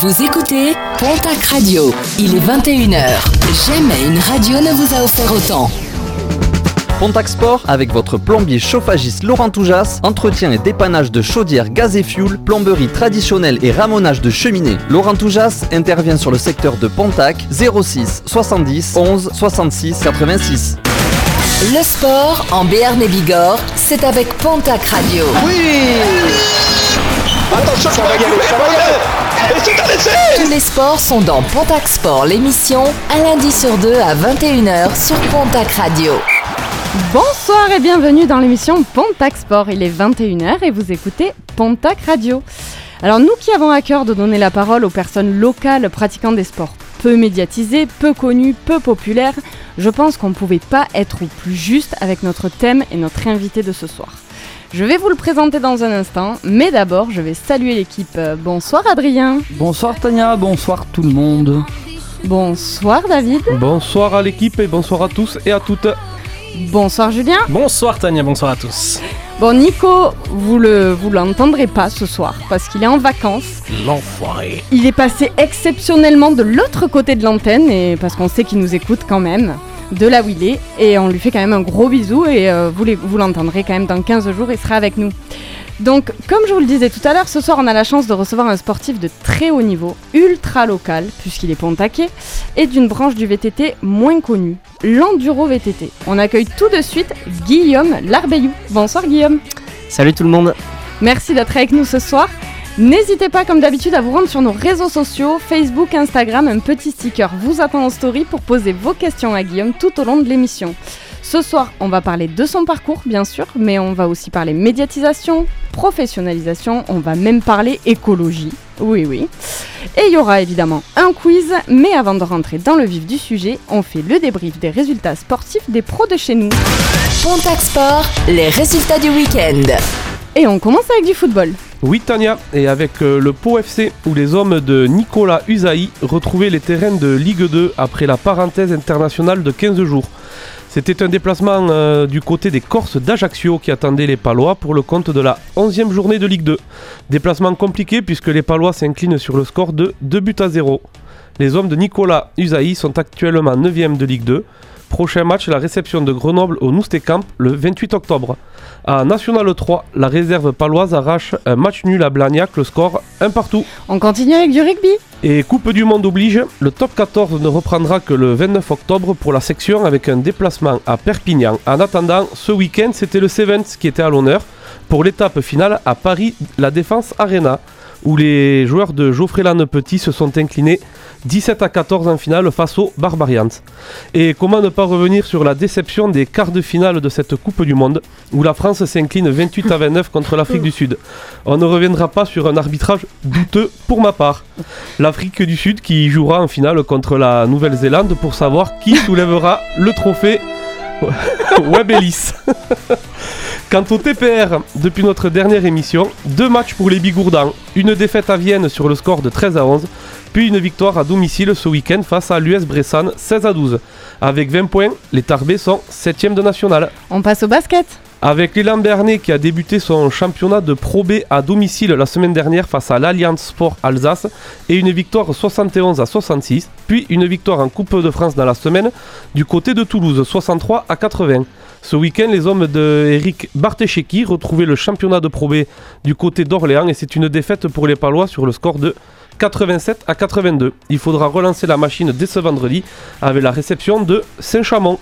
Vous écoutez Pontac Radio. Il est 21h. Jamais une radio ne vous a offert autant. Pontac Sport avec votre plombier chauffagiste Laurent Toujas, entretien et dépannage de chaudières gaz et fuel, plomberie traditionnelle et ramonage de cheminées. Laurent Toujas intervient sur le secteur de Pontac 06 70 11 66 86. Le sport en Béarn et Bigorre, c'est avec Pontac Radio. Attention, ça va y aller, ça va y Tous les sports sont dans Pontac Sport, l'émission, un lundi sur deux à 21h sur Pontac Radio. Bonsoir et bienvenue dans l'émission Pontac Sport. Il est 21h et vous écoutez Pontac Radio. Alors nous qui avons à cœur de donner la parole aux personnes locales pratiquant des sports peu médiatisés, peu connus, peu populaires, je pense qu'on ne pouvait pas être au plus juste avec notre thème et notre invité de ce soir. Je vais vous le présenter dans un instant, mais d'abord je vais saluer l'équipe. Euh, Bonsoir Adrien. Bonsoir Tania, bonsoir tout le monde. Bonsoir David. Bonsoir à l'équipe et bonsoir à tous et à toutes. Bonsoir Julien. Bonsoir Tania, bonsoir à tous. Bon Nico, vous le vous l'entendrez pas ce soir parce qu'il est en vacances. L'enfoiré. Il est passé exceptionnellement de l'autre côté de l'antenne et parce qu'on sait qu'il nous écoute quand même de il est et on lui fait quand même un gros bisou et euh, vous l'entendrez quand même dans 15 jours, il sera avec nous. Donc, comme je vous le disais tout à l'heure, ce soir on a la chance de recevoir un sportif de très haut niveau, ultra local, puisqu'il est pontaqué, et d'une branche du VTT moins connue, l'enduro VTT. On accueille tout de suite Guillaume Larbeillou. Bonsoir Guillaume. Salut tout le monde. Merci d'être avec nous ce soir. N'hésitez pas, comme d'habitude, à vous rendre sur nos réseaux sociaux, Facebook, Instagram, un petit sticker vous attend en story pour poser vos questions à Guillaume tout au long de l'émission. Ce soir, on va parler de son parcours, bien sûr, mais on va aussi parler médiatisation, professionnalisation, on va même parler écologie. Oui, oui. Et il y aura évidemment un quiz, mais avant de rentrer dans le vif du sujet, on fait le débrief des résultats sportifs des pros de chez nous. Pontac Sport, les résultats du week-end. Et on commence avec du football. Oui Tania, et avec euh, le Pau FC où les hommes de Nicolas Usaï retrouvaient les terrains de Ligue 2 après la parenthèse internationale de 15 jours. C'était un déplacement euh, du côté des Corses d'Ajaccio qui attendaient les Palois pour le compte de la 11e journée de Ligue 2. Déplacement compliqué puisque les Palois s'inclinent sur le score de 2 buts à 0. Les hommes de Nicolas Usaï sont actuellement 9e de Ligue 2. Prochain match, la réception de Grenoble au Noustécamp le 28 octobre. À National 3, la réserve paloise arrache un match nul à Blagnac, le score 1 partout. On continue avec du rugby? Et Coupe du Monde oblige, le top 14 ne reprendra que le 29 octobre pour la section avec un déplacement à Perpignan. En attendant, ce week-end, c'était le Sevens qui était à l'honneur pour l'étape finale à Paris, la Défense Arena, où les joueurs de Geoffrey Lanne Petit se sont inclinés 17 à 14 en finale face aux Barbarians. Et comment ne pas revenir sur la déception des quarts de finale de cette Coupe du Monde, où la France s'incline 28 à 29 contre l'Afrique du Sud? On ne reviendra pas sur un arbitrage douteux pour ma part. L'Afrique du Sud qui jouera en finale contre la Nouvelle-Zélande pour savoir qui soulèvera le trophée Web Ellis. Quant au TPR, depuis notre dernière émission, deux matchs pour les Bigourdans, une défaite à Vienne sur le score de 13 à 11, puis une victoire à domicile ce week-end face à l'US Bressan 16 à 12. Avec 20 points, les Tarbés sont 7 de national. On passe au basket. Avec l'élan Bernay qui a débuté son championnat de Pro B à domicile la semaine dernière face à l'Alliance Sport Alsace et une victoire 71 à 66, puis une victoire en Coupe de France dans la semaine du côté de Toulouse 63 à 80. Ce week-end, les hommes de Eric retrouvaient le championnat de Pro B du côté d'Orléans et c'est une défaite pour les Palois sur le score de 87 à 82. Il faudra relancer la machine dès ce vendredi avec la réception de Saint-Chamond.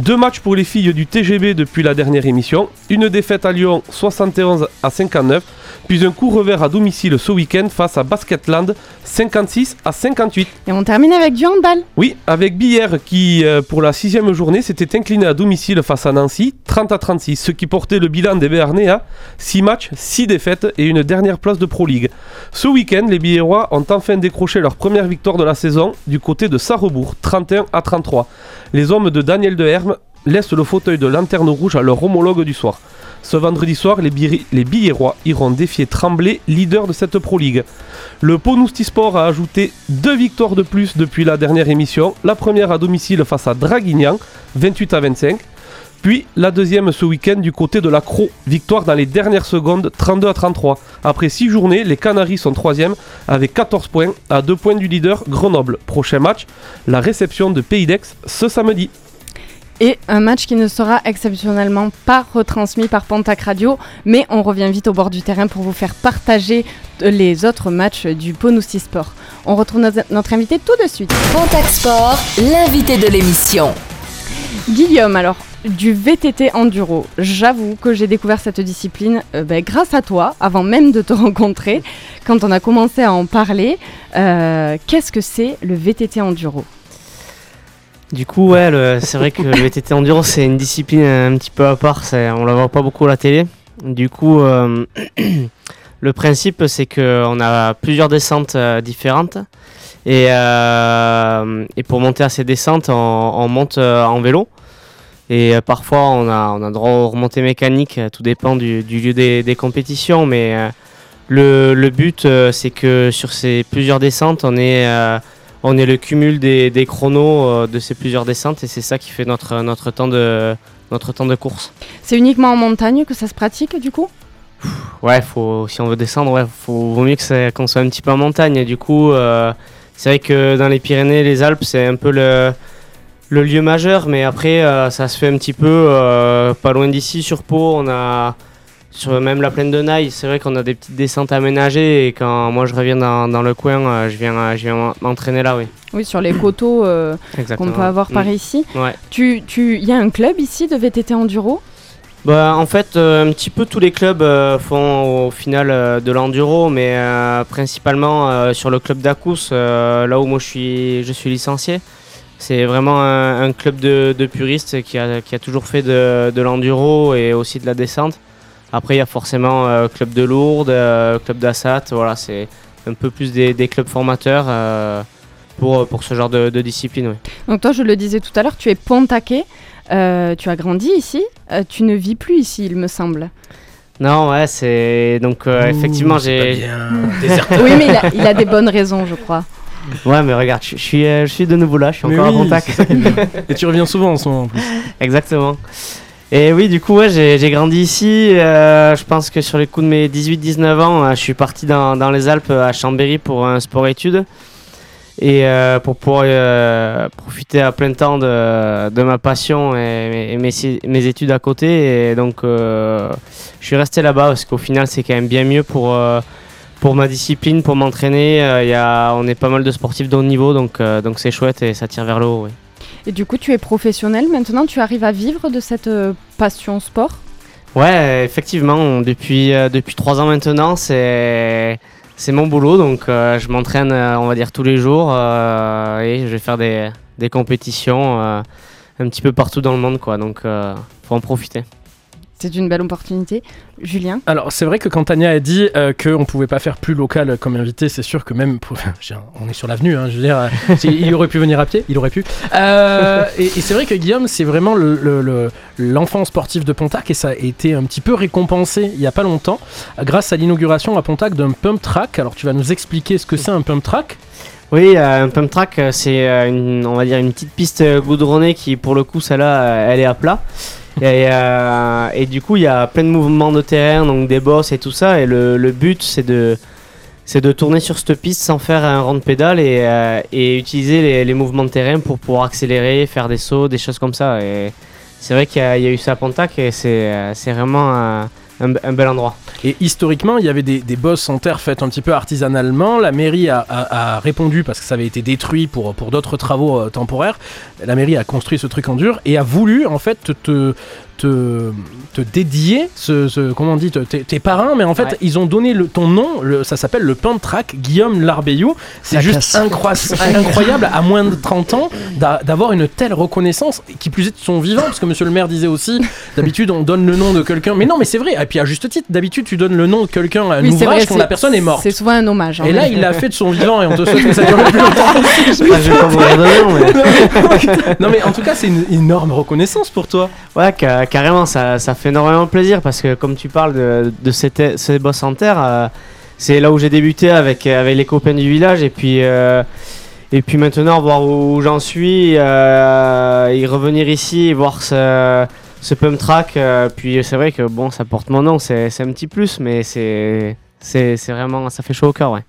Deux matchs pour les filles du TGB depuis la dernière émission. Une défaite à Lyon 71 à 59, puis un coup revers à domicile ce week-end face à Basketland 56 à 58. Et on termine avec du handball. Oui, avec Billère qui, euh, pour la sixième journée, s'était incliné à domicile face à Nancy 30 à 36, ce qui portait le bilan des Béarnais à 6 matchs, 6 défaites et une dernière place de Pro League. Ce week-end, les Billérois ont enfin décroché leur première victoire de la saison du côté de Sarrebourg, 31 à 33. Les hommes de Daniel Deherme laissent le fauteuil de lanterne rouge à leur homologue du soir. Ce vendredi soir, les, Biri- les iront défier Tremblay, leader de cette Pro League. Le Ponousti Sport a ajouté deux victoires de plus depuis la dernière émission. La première à domicile face à Draguignan, 28 à 25. Puis la deuxième ce week-end du côté de la Cro. Victoire dans les dernières secondes, 32 à 33. Après 6 journées, les Canaries sont 3 avec 14 points, à 2 points du leader Grenoble. Prochain match, la réception de Pays d'Aix ce samedi. Et un match qui ne sera exceptionnellement pas retransmis par Pontac Radio, mais on revient vite au bord du terrain pour vous faire partager les autres matchs du Ponoussi Sport. On retrouve notre, notre invité tout de suite. Pontac Sport, l'invité de l'émission. Guillaume, alors du VTT enduro. J'avoue que j'ai découvert cette discipline euh, ben, grâce à toi, avant même de te rencontrer, quand on a commencé à en parler. Euh, Qu'est-ce que c'est le VTT enduro? Du coup, ouais, c'est vrai que le VTT enduro, c'est une discipline un petit peu à part. On la voit pas beaucoup à la télé. Du coup, euh, le principe, c'est qu'on a plusieurs descentes différentes. Et, euh, et pour monter à ces descentes, on, on monte euh, en vélo. Et euh, parfois, on a, on a droit aux remontées mécaniques. Tout dépend du, du lieu des, des compétitions. Mais euh, le, le but, euh, c'est que sur ces plusieurs descentes, on est euh, on est le cumul des, des chronos de ces plusieurs descentes et c'est ça qui fait notre, notre, temps, de, notre temps de course. C'est uniquement en montagne que ça se pratique du coup? Ouais, faut, si on veut descendre, ouais, faut, vaut mieux qu'on soit un petit peu en montagne. Du coup, c'est vrai que dans les Pyrénées, les Alpes, c'est un peu le, le lieu majeur, mais après, euh, ça se fait un petit peu euh, pas loin d'ici, sur Pau. On a sur même la plaine de Naï, c'est vrai qu'on a des petites descentes aménagées et quand moi je reviens dans, dans le coin, euh, je viens, je viens m'entraîner là, oui. Oui, sur les coteaux euh, qu'on peut avoir par Mm. ici. Ouais. Tu, tu, il y a un club ici de VTT enduro? Bah, en fait, euh, un petit peu tous les clubs euh, font au final euh, de l'enduro, mais principalement sur le club d'Acous, là où moi je suis, je suis licencié. C'est vraiment un, club de, puristes qui a, qui a toujours fait de, de l'enduro et aussi de la descente. Après, il y a forcément euh, club de Lourdes, euh, club d'Assat, voilà, c'est un peu plus des, clubs formateurs pour, pour ce genre de, de discipline. oui. Donc toi, je le disais tout à l'heure, tu es pontaquais, euh, tu as grandi ici, euh, tu ne vis plus ici, il me semble. Non, ouais, c'est. Donc, euh, effectivement, j'ai. Oui, mais il a, il a des bonnes raisons, je crois. Ouais, mais regarde, je, je suis, euh, je suis de nouveau là, je suis Mais encore oui, en contact. Et tu reviens souvent en ce moment en plus. Exactement. Et oui, du coup, ouais, j'ai j'ai grandi ici. euh, je pense que sur les coups de mes 18-19 ans, euh, je suis parti dans, dans les Alpes à Chambéry pour un sport-études. Et euh, pour pouvoir euh, profiter à plein temps de, de ma passion et, et mes, mes études à côté. Et donc, euh, je suis resté là-bas parce qu'au final, c'est quand même bien mieux pour, pour ma discipline, pour m'entraîner. Y a, on est pas mal de sportifs de haut niveau, donc donc c'est chouette et ça tire vers le haut. oui. Et du coup, tu es professionnel maintenant, tu arrives à vivre de cette passion sport? Ouais, effectivement, depuis, depuis trois ans maintenant, c'est, c'est mon boulot. Donc, euh, je m'entraîne, euh, on va dire, tous les jours euh, et je vais faire des, des compétitions un petit peu partout dans le monde. Quoi, donc, faut en profiter. C'est une belle opportunité. Julien Alors, c'est vrai que quand Tania a dit euh, qu'on pouvait pas faire plus local comme invité, c'est sûr que même. pour- on est sur l'avenue, hein, je veux dire. euh, il aurait pu venir à pied, il aurait pu. Euh, et et c'est vrai que Guillaume, c'est vraiment le- le- le- l'enfant sportif de Pontac et ça a été un petit peu récompensé il y a pas longtemps grâce à l'inauguration à Pontac d'un pump track. Alors, tu vas nous expliquer ce que c'est un pump track? Oui, euh, un pump track, c'est une, on va dire une petite piste goudronnée qui, pour le coup, celle-là, elle est à plat. Et, euh, et du coup, il y a plein de mouvements de terrain, donc des bosses et tout ça. Et le, le but, c'est de, c'est de tourner sur cette piste sans faire un rond de pédale et, euh, et utiliser les, les mouvements de terrain pour pouvoir accélérer, faire des sauts, des choses comme ça. Et c'est vrai qu'il y, a- eu ça à Pontac et c'est, euh, vraiment un, bel endroit. Et historiquement, il y avait des, des bosses en terre faites un petit peu artisanalement. La mairie a répondu parce que ça avait été détruit pour, pour d'autres travaux euh, temporaires. La mairie a construit ce truc en dur et a voulu en fait te, te, dédier ce, ce- comment on dit te- tes, tes parrains, mais en fait Ouais. ils ont donné le, ton nom. le- ça s'appelle le Pentrac Guillaume Larbeyou. C'est juste incroyable à moins de 30 ans d'a- d'avoir une telle reconnaissance qui plus est de son vivant parce que Monsieur le maire disait aussi d'habitude on donne le nom de quelqu'un. Mais non, mais c'est vrai. Et puis à juste titre, d'habitude tu donnes le nom de quelqu'un à un Oui, ouvrage vrai, quand la personne est morte. C'est souvent un hommage. hein. Et là, il l'a fait de son vivant et on te souhaite que ça dure le plus longtemps possible. Je vais pas vous redonner, mais- non, mais en tout cas, c'est une énorme reconnaissance pour toi. Ouais, carrément, ça, ça fait énormément plaisir parce que comme tu parles de, de ces, ces bosses en terre, euh, c'est là où j'ai débuté avec, avec les copains du village et puis, euh, et puis maintenant voir où j'en suis euh, et revenir ici et voir ce, ce pump track. euh, puis c'est vrai que bon, ça porte mon nom, c'est c'est un petit plus, mais c'est c'est c'est vraiment, ça fait chaud au cœur, ouais.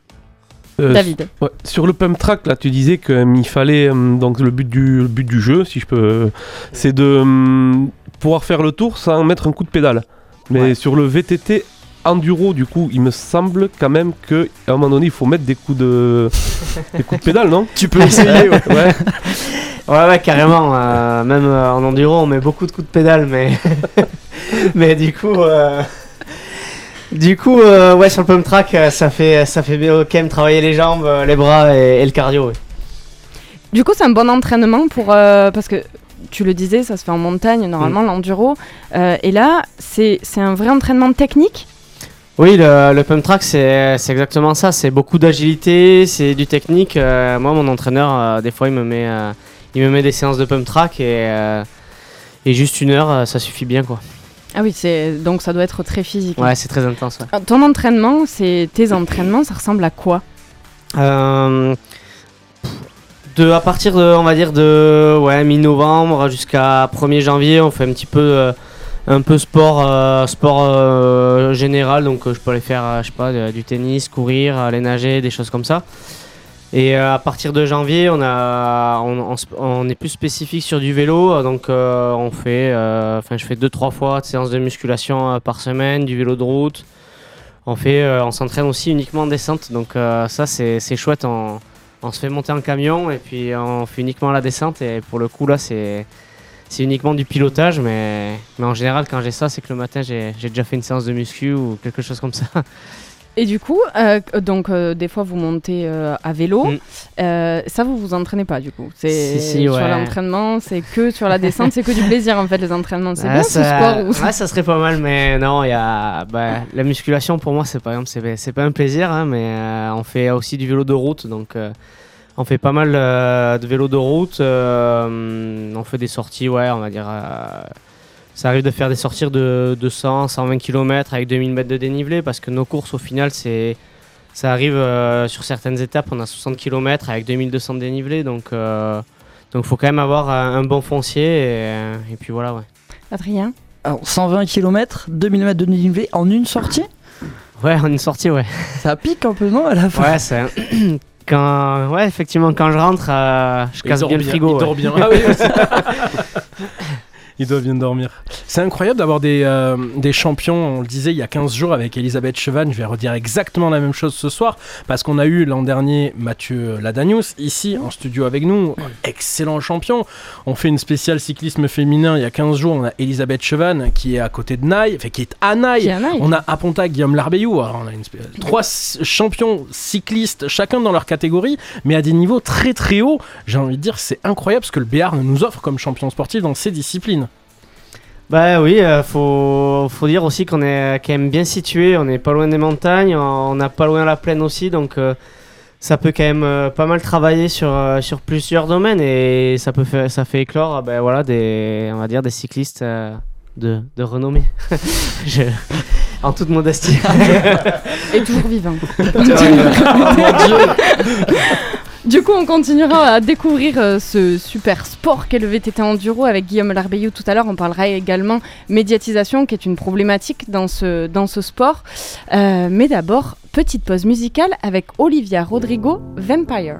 Euh, David. Ouais, sur le pump track, là, tu disais qu'il fallait. euh, donc, le but, du, le but du jeu, si je peux, euh, c'est de euh, pouvoir faire le tour sans mettre un coup de pédale. Mais Ouais. sur le VTT enduro, du coup, il me semble quand même qu'à un moment donné, il faut mettre des coups de, des coups de pédale, non? Tu peux essayer, ouais. Ouais. Ouais, ouais, carrément. euh, même euh, en enduro, on met beaucoup de coups de pédale, mais mais du coup. euh, Du coup, euh, ouais, sur le pump track, euh, ça fait, ça fait bien quand même travailler les jambes, euh, les bras et, et le cardio. ouais. Du coup, c'est un bon entraînement pour. euh, parce que tu le disais, ça se fait en montagne, normalement, l'enduro. Euh, et là, c'est un vrai entraînement technique? Oui, le, le pump track, c'est exactement ça. C'est beaucoup d'agilité, c'est du technique. Euh, moi, mon entraîneur, euh, des fois, il me met, euh, il me met des séances de pump track et, et juste une heure, ça suffit bien, quoi. Ah oui, donc ça doit être très physique. Ouais, c'est très intense. ouais. Ton entraînement, c'est tes entraînements, ça ressemble à quoi? De, à partir de, on va dire, de ouais, mi-novembre jusqu'à 1er janvier, on fait un petit peu, euh, un peu sport, euh, sport euh, général. Donc, je peux aller faire, je sais pas, du tennis, courir, aller nager, des choses comme ça. Et à partir de janvier, on, a, on, on est plus spécifique sur du vélo. Donc, on fait, enfin, je fais deux, trois fois de séances de musculation par semaine, du vélo de route. On on s'entraîne aussi uniquement en descente, donc ça c'est chouette. On, on se fait monter en camion et puis on fait uniquement la descente. Et pour le coup là c'est uniquement du pilotage, mais, en général quand j'ai ça c'est que le matin j'ai déjà fait une séance de muscu ou quelque chose comme ça. Et du coup, euh, donc euh, des fois vous montez euh, à vélo, Mm. Ça vous vous entraînez pas du coup. C'est Si, si, sur l'entraînement, c'est que sur la descente, c'est que du plaisir en fait les entraînements. C'est Ah, bien ce ça, sport ouais, ça serait pas mal, mais non, il y a bah, la musculation pour moi c'est par exemple c'est pas un plaisir, hein, mais on fait aussi du vélo de route, donc on fait pas mal de vélo de route. on fait des sorties, ouais, on va dire. Euh, ça arrive de faire des sorties de, de 100, 120 km avec 2000 mètres de dénivelé parce que nos courses au final c'est ça arrive euh, sur certaines étapes, on a 60 km avec 2200 de dénivelé, donc euh, donc faut quand même avoir un, un bon foncier et, et puis voilà ouais. Adrien Alors, 120 km, 2000 mètres de dénivelé en une sortie? Ouais, en une sortie, ouais. Ça pique un peu, non, à la fin? Ouais, c'est. quand. Ouais, effectivement, quand je rentre, euh, je Il casse bien le frigo. Il ouais. dort bien. Ah oui, aussi. Il doit bien dormir. C'est incroyable d'avoir des, euh, des champions, on le disait il y a 15 jours avec Elisabeth Chevan, je vais redire exactement la même chose ce soir, parce qu'on a eu l'an dernier Mathieu Ladanius ici en studio avec nous, excellent champion. On fait une spéciale cyclisme féminin il y a 15 jours, on a Elisabeth Chevan qui est à côté de Naï, enfin qui est à Naï. On a à Pontac Guillaume Larbeyou, alors on a une spé- trois champions cyclistes, chacun dans leur catégorie, mais à des niveaux très très hauts. J'ai envie de dire, c'est incroyable ce que le Béarn nous offre comme champion sportif dans ces disciplines. Bah oui, euh, faut, faut dire aussi qu'on est quand même bien situé, on est pas loin des montagnes, on n'a pas loin la plaine aussi, donc euh, ça peut quand même euh, pas mal travailler sur, euh, sur plusieurs domaines et ça, peut faire, ça fait éclore ben, voilà, des, on va dire des cyclistes euh, de, de renommée. Je- en toute modestie. Et toujours vivant. Du coup, on continuera à découvrir euh, ce super sport qu'est le VTT enduro avec Guillaume Larbeyou tout à l'heure. On parlera également médiatisation, qui est une problématique dans ce, dans ce sport. Euh, mais d'abord, petite pause musicale avec Olivia Rodrigo, Vampire.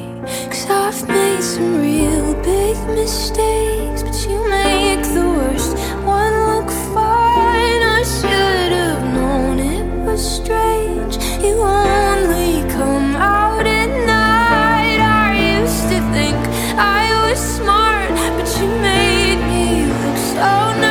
Cause I've made some real big mistakes, but you make the worst one look fine. I should have known it was strange. You only come out at night. I used to think I was smart, but you made me look so naive.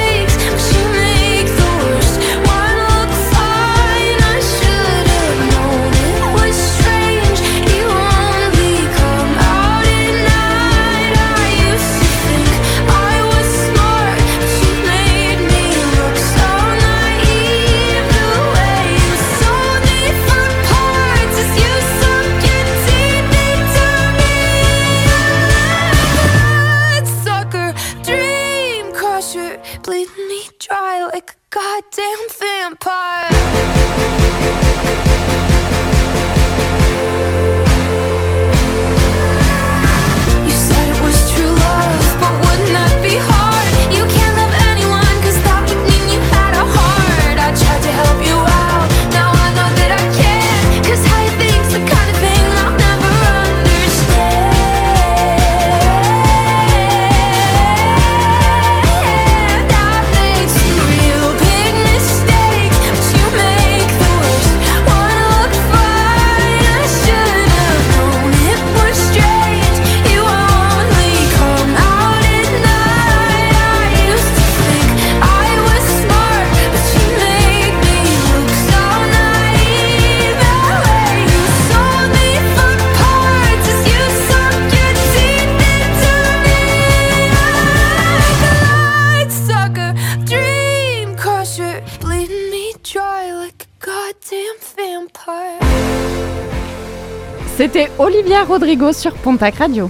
C'était Olivia Rodrigo sur Pontac Radio.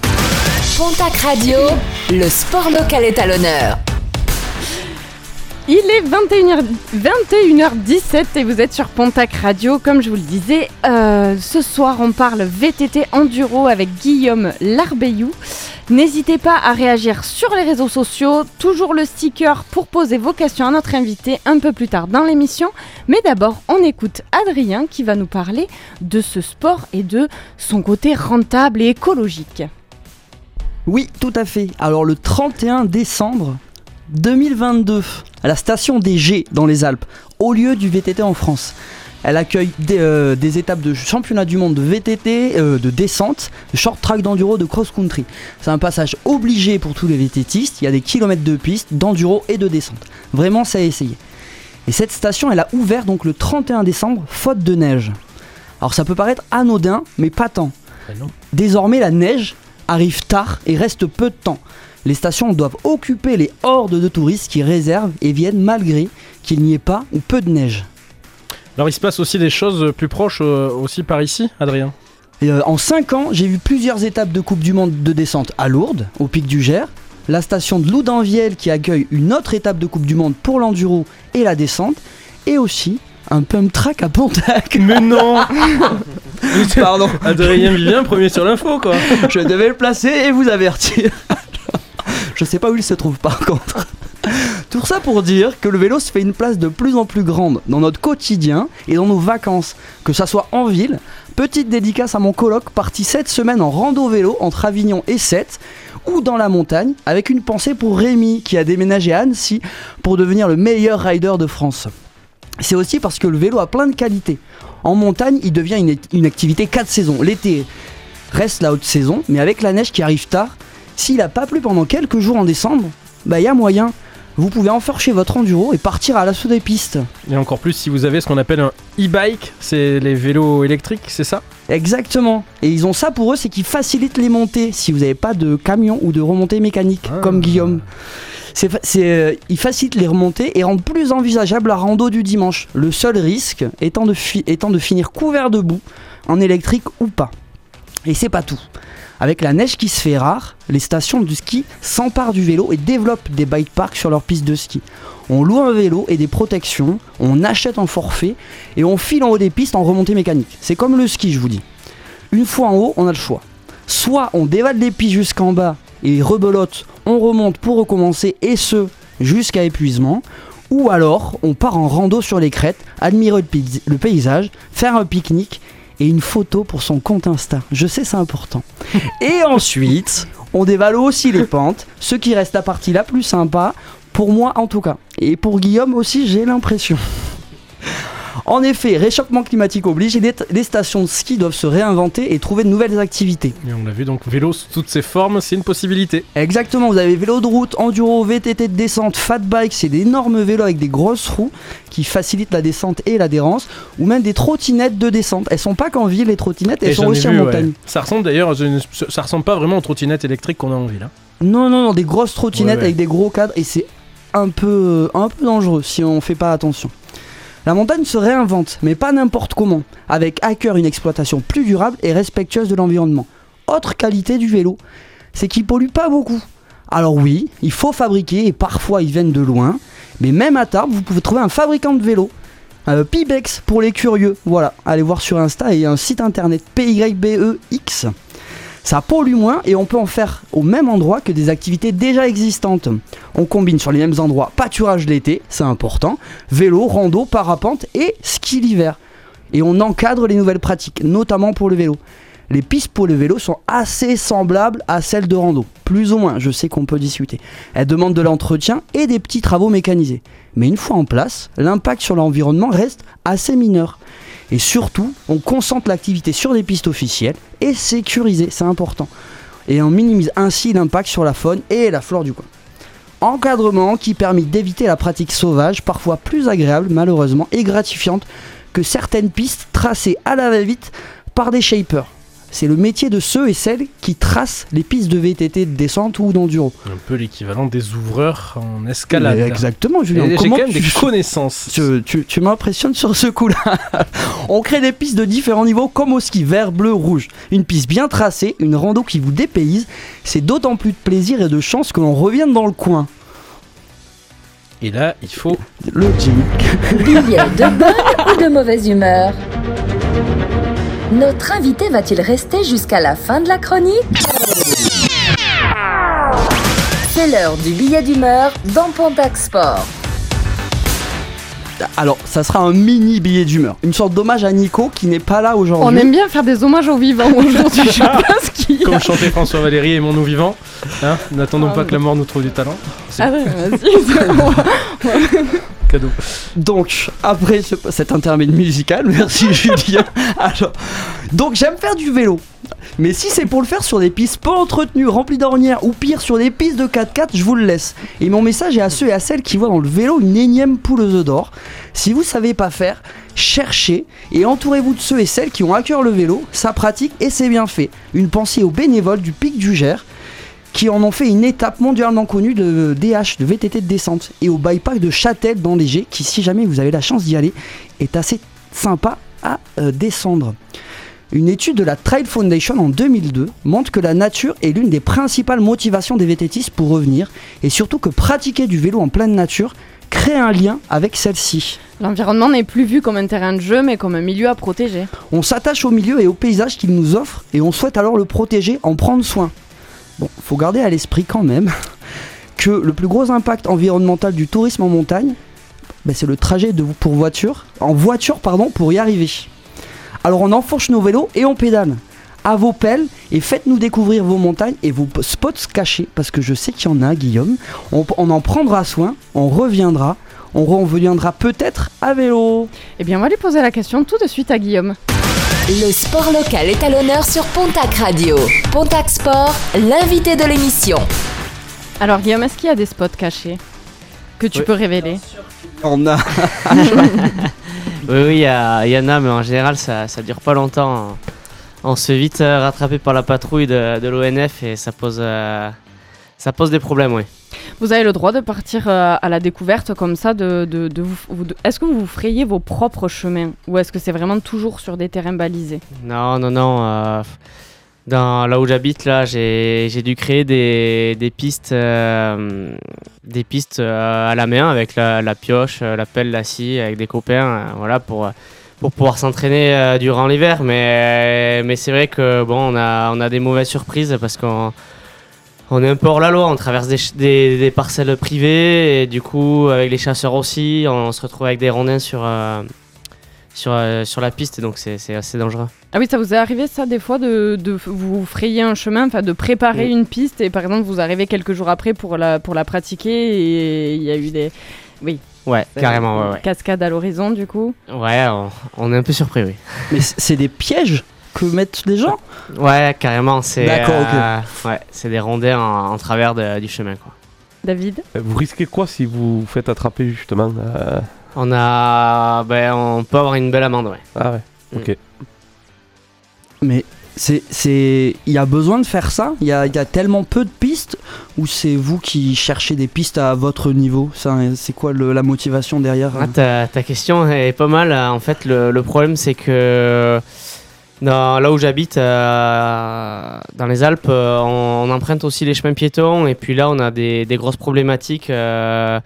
Pontac Radio, le sport local est à l'honneur. Il est 21h, 21h17 et vous êtes sur Pontac Radio. Comme je vous le disais, euh, ce soir on parle VTT Enduro avec Guillaume Larbeillou. N'hésitez pas à réagir sur les réseaux sociaux, toujours le sticker pour poser vos questions à notre invité un peu plus tard dans l'émission. Mais d'abord, on écoute Adrien qui va nous parler de ce sport et de son côté rentable et écologique. Oui, tout à fait. Alors le 31 décembre 2022, à la station des G dans les Alpes, au lieu du VTT en France. Elle accueille des, euh, des étapes de championnat du monde de VTT, euh, de descente, de short track d'enduro, de cross-country. C'est un passage obligé pour tous les VTTistes. Il y a des kilomètres de piste, d'enduro et de descente. Vraiment, c'est à essayer. Et cette station, elle a ouvert donc le 31 décembre, faute de neige. Alors ça peut paraître anodin, mais pas tant. Désormais, la neige arrive tard et reste peu de temps. Les stations doivent occuper les hordes de touristes qui réservent et viennent malgré qu'il n'y ait pas ou peu de neige. Alors il se passe aussi des choses plus proches euh, aussi par ici, Adrien? Et, euh, en 5 ans, j'ai vu plusieurs étapes de Coupe du Monde de descente à Lourdes, au pic du Gers, la station de Loudanviel qui accueille une autre étape de Coupe du Monde pour l'enduro et la descente, et aussi un pump track à Pontac. Mais non Pardon, Adrien Vivien, premier sur l'info quoi. je devais le placer et vous avertir. Je sais pas où il se trouve par contre. Tout ça pour dire que le vélo se fait une place de plus en plus grande dans notre quotidien et dans nos vacances, que ça soit en ville. Petite dédicace à mon coloc parti cette semaine en rando vélo entre Avignon et Sète ou dans la montagne avec une pensée pour Rémi qui a déménagé à Annecy pour devenir le meilleur rider de France. C'est aussi parce que le vélo a plein de qualités. En montagne, il devient une, une activité 4 saisons. L'été reste la haute saison, mais avec la neige qui arrive tard, s'il n'a pas plu pendant quelques jours en décembre, bah il y a moyen. Vous pouvez enfourcher votre enduro et partir à l'assaut des pistes. Et encore plus si vous avez ce qu'on appelle un e-bike, c'est les vélos électriques, c'est ça? Exactement. Et ils ont ça pour eux, c'est qu'ils facilitent les montées si vous n'avez pas de camion ou de remontée mécanique, Ah. comme Guillaume. C'est, euh, ils facilitent les remontées et rendent plus envisageable la rando du dimanche. Le seul risque étant de, étant de finir couvert de boue, en électrique ou pas. Et c'est pas tout. Avec la neige qui se fait rare, les stations du ski s'emparent du vélo et développent des bike parks sur leurs pistes de ski. On loue un vélo et des protections, on achète un forfait et on file en haut des pistes en remontée mécanique. C'est comme le ski, je vous dis. Une fois en haut, on a le choix. Soit on dévale les pistes jusqu'en bas et rebelote, on remonte pour recommencer et ce jusqu'à épuisement. Ou alors on part en rando sur les crêtes, admirer le paysage, faire un pique-nique et une photo pour son compte Insta. Je sais c'est important. et ensuite on dévale aussi les pentes, ce qui reste la partie la plus sympa, pour moi en tout cas. Et pour Guillaume aussi j'ai l'impression. En effet, réchauffement climatique oblige, et les, stations de ski doivent se réinventer et trouver de nouvelles activités. Et on l'a vu, donc vélo sous toutes ses formes, c'est une possibilité. Exactement, vous avez vélo de route, enduro, VTT de descente, fat bike, c'est d'énormes vélos avec des grosses roues qui facilitent la descente et l'adhérence, ou même des trottinettes de descente. Elles sont pas qu'en ville, les trottinettes, elles Et sont aussi vu, en ouais. montagne. Ça ressemble d'ailleurs, ça ressemble pas vraiment aux trottinettes électriques qu'on a en ville. hein. Non, non, non, des grosses trottinettes Ouais, ouais. avec des gros cadres et c'est un peu, un peu dangereux si on fait pas attention. La montagne se réinvente, mais pas n'importe comment, avec à cœur une exploitation plus durable et respectueuse de l'environnement. Autre qualité du vélo, c'est qu'il pollue pas beaucoup. Alors oui, il faut fabriquer et parfois ils viennent de loin, mais même à Tarbes, vous pouvez trouver un fabricant de vélos. Euh, Pibex pour les curieux, voilà, allez voir sur Insta et un site internet PYBEX. Ça pollue moins et on peut en faire au même endroit que des activités déjà existantes. On combine sur les mêmes endroits pâturage l'été, c'est important, vélo, rando, parapente et ski l'hiver. Et on encadre les nouvelles pratiques, notamment pour le vélo. Les pistes pour le vélo sont assez semblables à celles de rando, plus ou moins, je sais qu'on peut discuter. Elles demandent de l'entretien et des petits travaux mécanisés. Mais une fois en place, l'impact sur l'environnement reste assez mineur. Et surtout, on concentre l'activité sur des pistes officielles et sécurisées, c'est important. Et on minimise ainsi l'impact sur la faune et la flore du coin. Encadrement qui permet d'éviter la pratique sauvage, parfois plus agréable malheureusement et gratifiante que certaines pistes tracées à la va-vite par des shapers. C'est le métier de ceux et celles qui tracent les pistes de VTT de descente ou d'enduro. Un peu l'équivalent des ouvreurs en escalade. Exactement, Julien. J'ai Comment quand même tu- des connaissances. tu, tu- tu m'impressionnes sur ce coup-là. On crée des pistes de différents niveaux comme au ski, vert, bleu, rouge. Une piste bien tracée, une rando qui vous dépayse. C'est d'autant plus de plaisir et de chance que l'on revienne dans le coin. Et là, il faut Le Jimmy. Billet de bonne ou de mauvaise humeur? Notre invité va-t-il rester jusqu'à la fin de la chronique C'est l'heure du billet d'humeur dans Pontac Sport. Alors, ça sera un mini billet d'humeur. Une sorte d'hommage à Nico qui n'est pas là On aujourd'hui. aime bien faire des hommages aux vivants aujourd'hui. Je sais pas ce qu'il y a. Comme chantait François Valéry et Mon nous vivant. Hein N'attendons Ah, pas ouais. que la mort nous trouve du talent. C'est Ah ouais, vas-y. c'est bon. Donc, après ce- cet intermède musical, merci Julien. Donc, j'aime faire du vélo. Mais si c'est pour le faire sur des pistes peu entretenues, remplies d'ornières, ou pire sur des pistes de 4x4, je vous le laisse. Et mon message est à ceux et à celles qui voient dans le vélo une énième poule aux œufs d'or. Si vous savez pas faire, cherchez et entourez-vous de ceux et celles qui ont à cœur le vélo, sa pratique et ses bienfaits. Une pensée aux bénévoles du Pic du Gers qui en ont fait une étape mondialement connue de DH, de VTT de descente, et au bikepark de Châtel dans l'Égée, qui, si jamais vous avez la chance d'y aller, est assez sympa à euh, descendre. Une étude de la Trail Foundation en 2002 montre que la nature est l'une des principales motivations des VTTistes pour revenir, et surtout que pratiquer du vélo en pleine nature crée un lien avec celle-ci. L'environnement n'est plus vu comme un terrain de jeu, mais comme un milieu à protéger. On s'attache au milieu et au paysage qu'il nous offre et on souhaite alors le protéger, en prendre soin. Bon, faut garder à l'esprit quand même que le plus gros impact environnemental du tourisme en montagne, ben, c'est le trajet de, pour voiture, en voiture pardon, pour y arriver. Alors on enfourche nos vélos et on pédale. À vos pelles et faites-nous découvrir vos montagnes et vos spots cachés parce que je sais qu'il y en a, Guillaume. On en prendra soin, on reviendra, on reviendra peut-être à vélo. Eh bien, on va lui poser la question tout de suite à Guillaume. Le sport local est à l'honneur sur Pontac Radio. Pontac Sport, l'invité de l'émission. Alors, Guillaume, est-ce qu'il y a des spots cachés que tu Oui. peux révéler? On a Oui, oui, il y, a- il y en a, mais en général, ça, ça dure pas longtemps. On se fait vite euh, rattraper par la patrouille de, de l'ONF et ça pose, euh, ça pose des problèmes, oui. Vous avez le droit de partir euh, à la découverte comme ça. De, de, vous, vous- est-ce que vous frayez vos propres chemins ou est-ce que c'est vraiment toujours sur des terrains balisés? Non, non, non. euh, là où j'habite, là, j'ai dû créer des, des pistes, euh, des pistes à la main avec la, pioche, la pelle, la scie, avec des copains, voilà, pour, pour pouvoir s'entraîner durant l'hiver. Mais, mais c'est vrai que bon, on a, on a des mauvaises surprises parce qu'on on est un peu hors la loi. On traverse des, des- des parcelles privées et du coup, avec les chasseurs aussi, on se retrouve avec des rondins sur, euh, sur, euh, sur la piste. Donc c'est c'est assez dangereux. Ah oui, ça vous est arrivé ça des fois de, de vous frayer un chemin, enfin de préparer Oui. une piste et par exemple vous arrivez quelques jours après pour la, pour la pratiquer et il y a eu des oui, Ouais, carrément. Ouais, ouais. cascades à l'horizon du coup. Ouais, on, on est un peu surpris, oui. Mais c'est des pièges? Que mettent les gens Ouais, carrément. C'est D'accord, ok. euh, ouais, c'est des rondins en, en travers de- du chemin. Quoi. David? Euh, Vous risquez quoi si vous vous faites attraper justement euh, On a, ben, on peut avoir une belle amende, ouais. Ah ouais, ok. Mais c'est, c'est, il y a besoin de faire ça? Il y a, il y a tellement peu de pistes ou c'est vous qui cherchez des pistes à votre niveau? Ça, c'est quoi le- la motivation derrière Ah, ta, ta question est pas mal. En fait, le, le problème, c'est que là où j'habite, euh, dans les Alpes, euh, on, emprunte aussi les chemins piétons. Et puis là, on a des, grosses problématiques euh,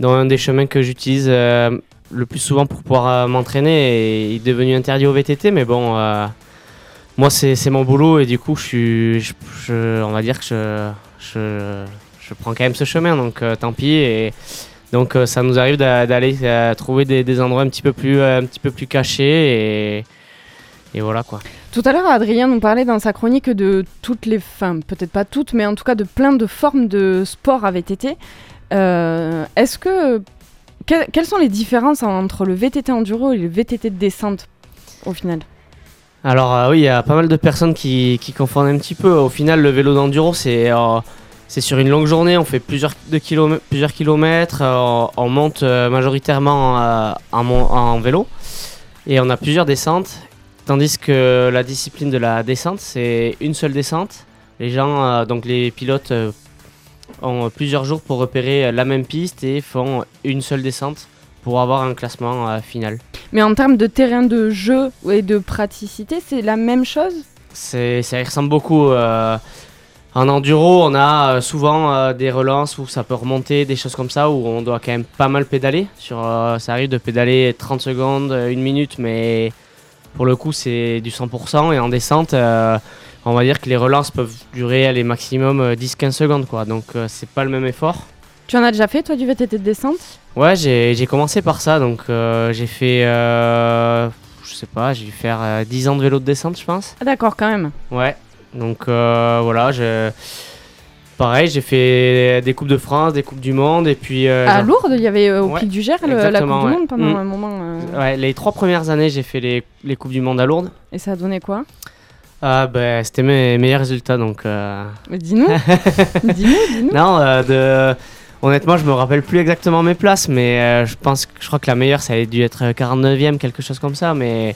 dans un des chemins que j'utilise euh, le plus souvent pour pouvoir m'entraîner. Est devenu interdit au VTT, mais bon. moi, c'est mon boulot et du coup, je je- on va dire que je, je, je prends quand même ce chemin, donc tant pis. Et, donc ça nous arrive d'a- d'aller trouver des, endroits un petit peu plus, un petit peu plus cachés et voilà quoi. Tout à l'heure, Adrien nous parlait dans sa chronique de toutes les, enfin peut-être pas toutes, mais en tout cas de plein de formes de sport à VTT. Euh, Est-ce que que- quelles sont les différences entre le VTT enduro et le VTT de descente au final? Alors euh, oui, il y a pas mal de personnes qui, qui confondent un petit peu. Au final, le vélo d'enduro, c'est euh, c'est sur une longue journée, on fait plusieurs, de kilomètres, plusieurs kilomètres, on monte majoritairement en vélo et on a plusieurs descentes. Tandis que la discipline de la descente, c'est une seule descente. Les gens, euh, donc les pilotes, euh, ont plusieurs jours pour repérer la même piste et font une seule descente pour avoir un classement euh, final. Mais en termes de terrain de jeu et de praticité, c'est la même chose? C'est, ça y ressemble beaucoup. euh, en enduro, on a souvent euh, des relances où ça peut remonter, des choses comme ça, où on doit quand même pas mal pédaler. Sur, euh, ça arrive de pédaler 30 secondes, une minute, mais pour le coup, c'est du 100%. Et en descente, euh, on va dire que les relances peuvent durer les maximum euh, 10-15 secondes. Quoi. Donc, euh, c'est pas le même effort. Tu en as déjà fait toi du VTT de descente? Ouais, j'ai, j'ai commencé par ça. Donc, euh, j'ai fait, euh, je sais pas, j'ai dû faire euh, 10 ans de vélo de descente, je pense. Ah d'accord quand même. Ouais, donc euh, voilà, je... pareil, j'ai fait des Coupes de France, des Coupes du Monde, et puis... euh, à Lourdes, il y avait euh, au Ouais, Pic du Gers le- la Coupe du. Monde pendant Mm. un moment. euh, Ouais, les trois premières années, j'ai fait les, les Coupes du Monde à Lourdes. Et ça a donné quoi? Ah, ben, c'était mes meilleurs résultats, donc... euh, Mais Dis-nous, dis-nous, dis-nous. Non, de... honnêtement, je me rappelle plus exactement mes places, mais je pense que je crois que la meilleure, ça a dû être 49e, quelque chose comme ça, mais...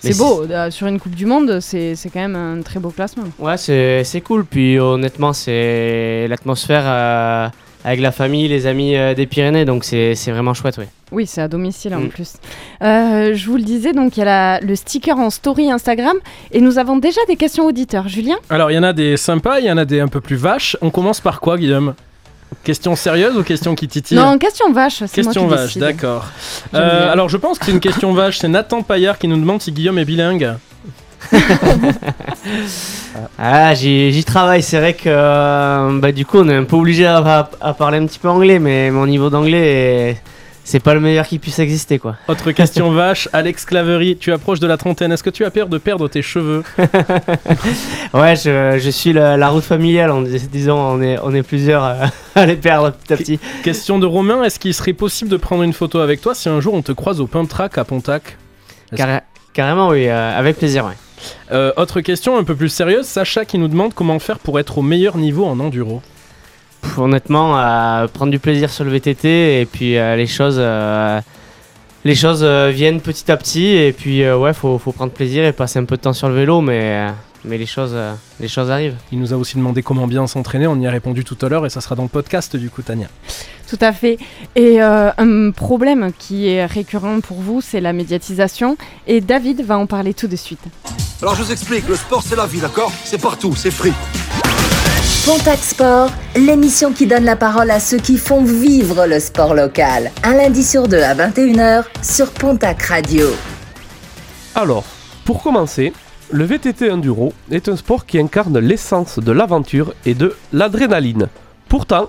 C'est beau, euh, sur une Coupe du Monde, c'est c'est quand même un très beau classement. Ouais, c'est c'est cool. Puis honnêtement, c'est l'atmosphère euh, avec la famille, les amis euh, des Pyrénées, donc c'est c'est vraiment chouette, oui. Oui, c'est à domicile en Mm. plus. Euh, je vous le disais, donc il y a la- le sticker en story Instagram et nous avons déjà des questions auditeurs. Julien? Alors, il y en a des sympas, il y en a des un peu plus vaches. On commence par quoi, Guillaume? Question sérieuse ou question qui titille Non, question vache, c'est moi Question qui vache, d'accord. Euh, alors je pense que c'est une question vache. C'est Nathan Paillard qui nous demande si Guillaume est bilingue. Ah, j'y j'y travaille. C'est vrai que euh, bah, du coup, on est un peu obligé à, à- à parler un petit peu anglais, mais mon niveau d'anglais, est- c'est pas le meilleur qui puisse exister, quoi. Autre question vache. Alex Clavery, tu approches de la trentaine. Est-ce que tu as peur de perdre tes cheveux Ouais, je, je suis la, la route familiale. On, disons, on est, on est plusieurs euh, à les perdre petit à petit. Question de Romain. Est-ce qu'il serait possible de prendre une photo avec toi si un jour on te croise au Pump Track à Pontac? Carré- carrément, oui, euh, avec plaisir, ouais. Euh, Autre question un peu plus sérieuse. Sacha qui nous demande comment faire pour être au meilleur niveau en enduro. Pff, honnêtement, euh, prendre du plaisir sur le VTT et puis euh, les choses, euh, les choses euh, viennent petit à petit et puis euh, ouais, faut, faut prendre plaisir et passer un peu de temps sur le vélo, mais, euh, mais les choses, les choses arrivent. Il nous a aussi demandé comment bien s'entraîner. On y a répondu tout à l'heure et ça sera dans le podcast du coup, Tania. Tout à fait. Et euh, un problème qui est récurrent pour vous, c'est la médiatisation. Et David va en parler tout de suite. Alors je vous explique, le sport c'est la vie, d'accord? C'est partout, c'est free. Pontac Sport, l'émission qui donne la parole à ceux qui font vivre le sport local. Un lundi sur deux à 21h sur Pontac Radio. Alors, pour commencer, le VTT enduro est un sport qui incarne l'essence de l'aventure et de l'adrénaline. Pourtant,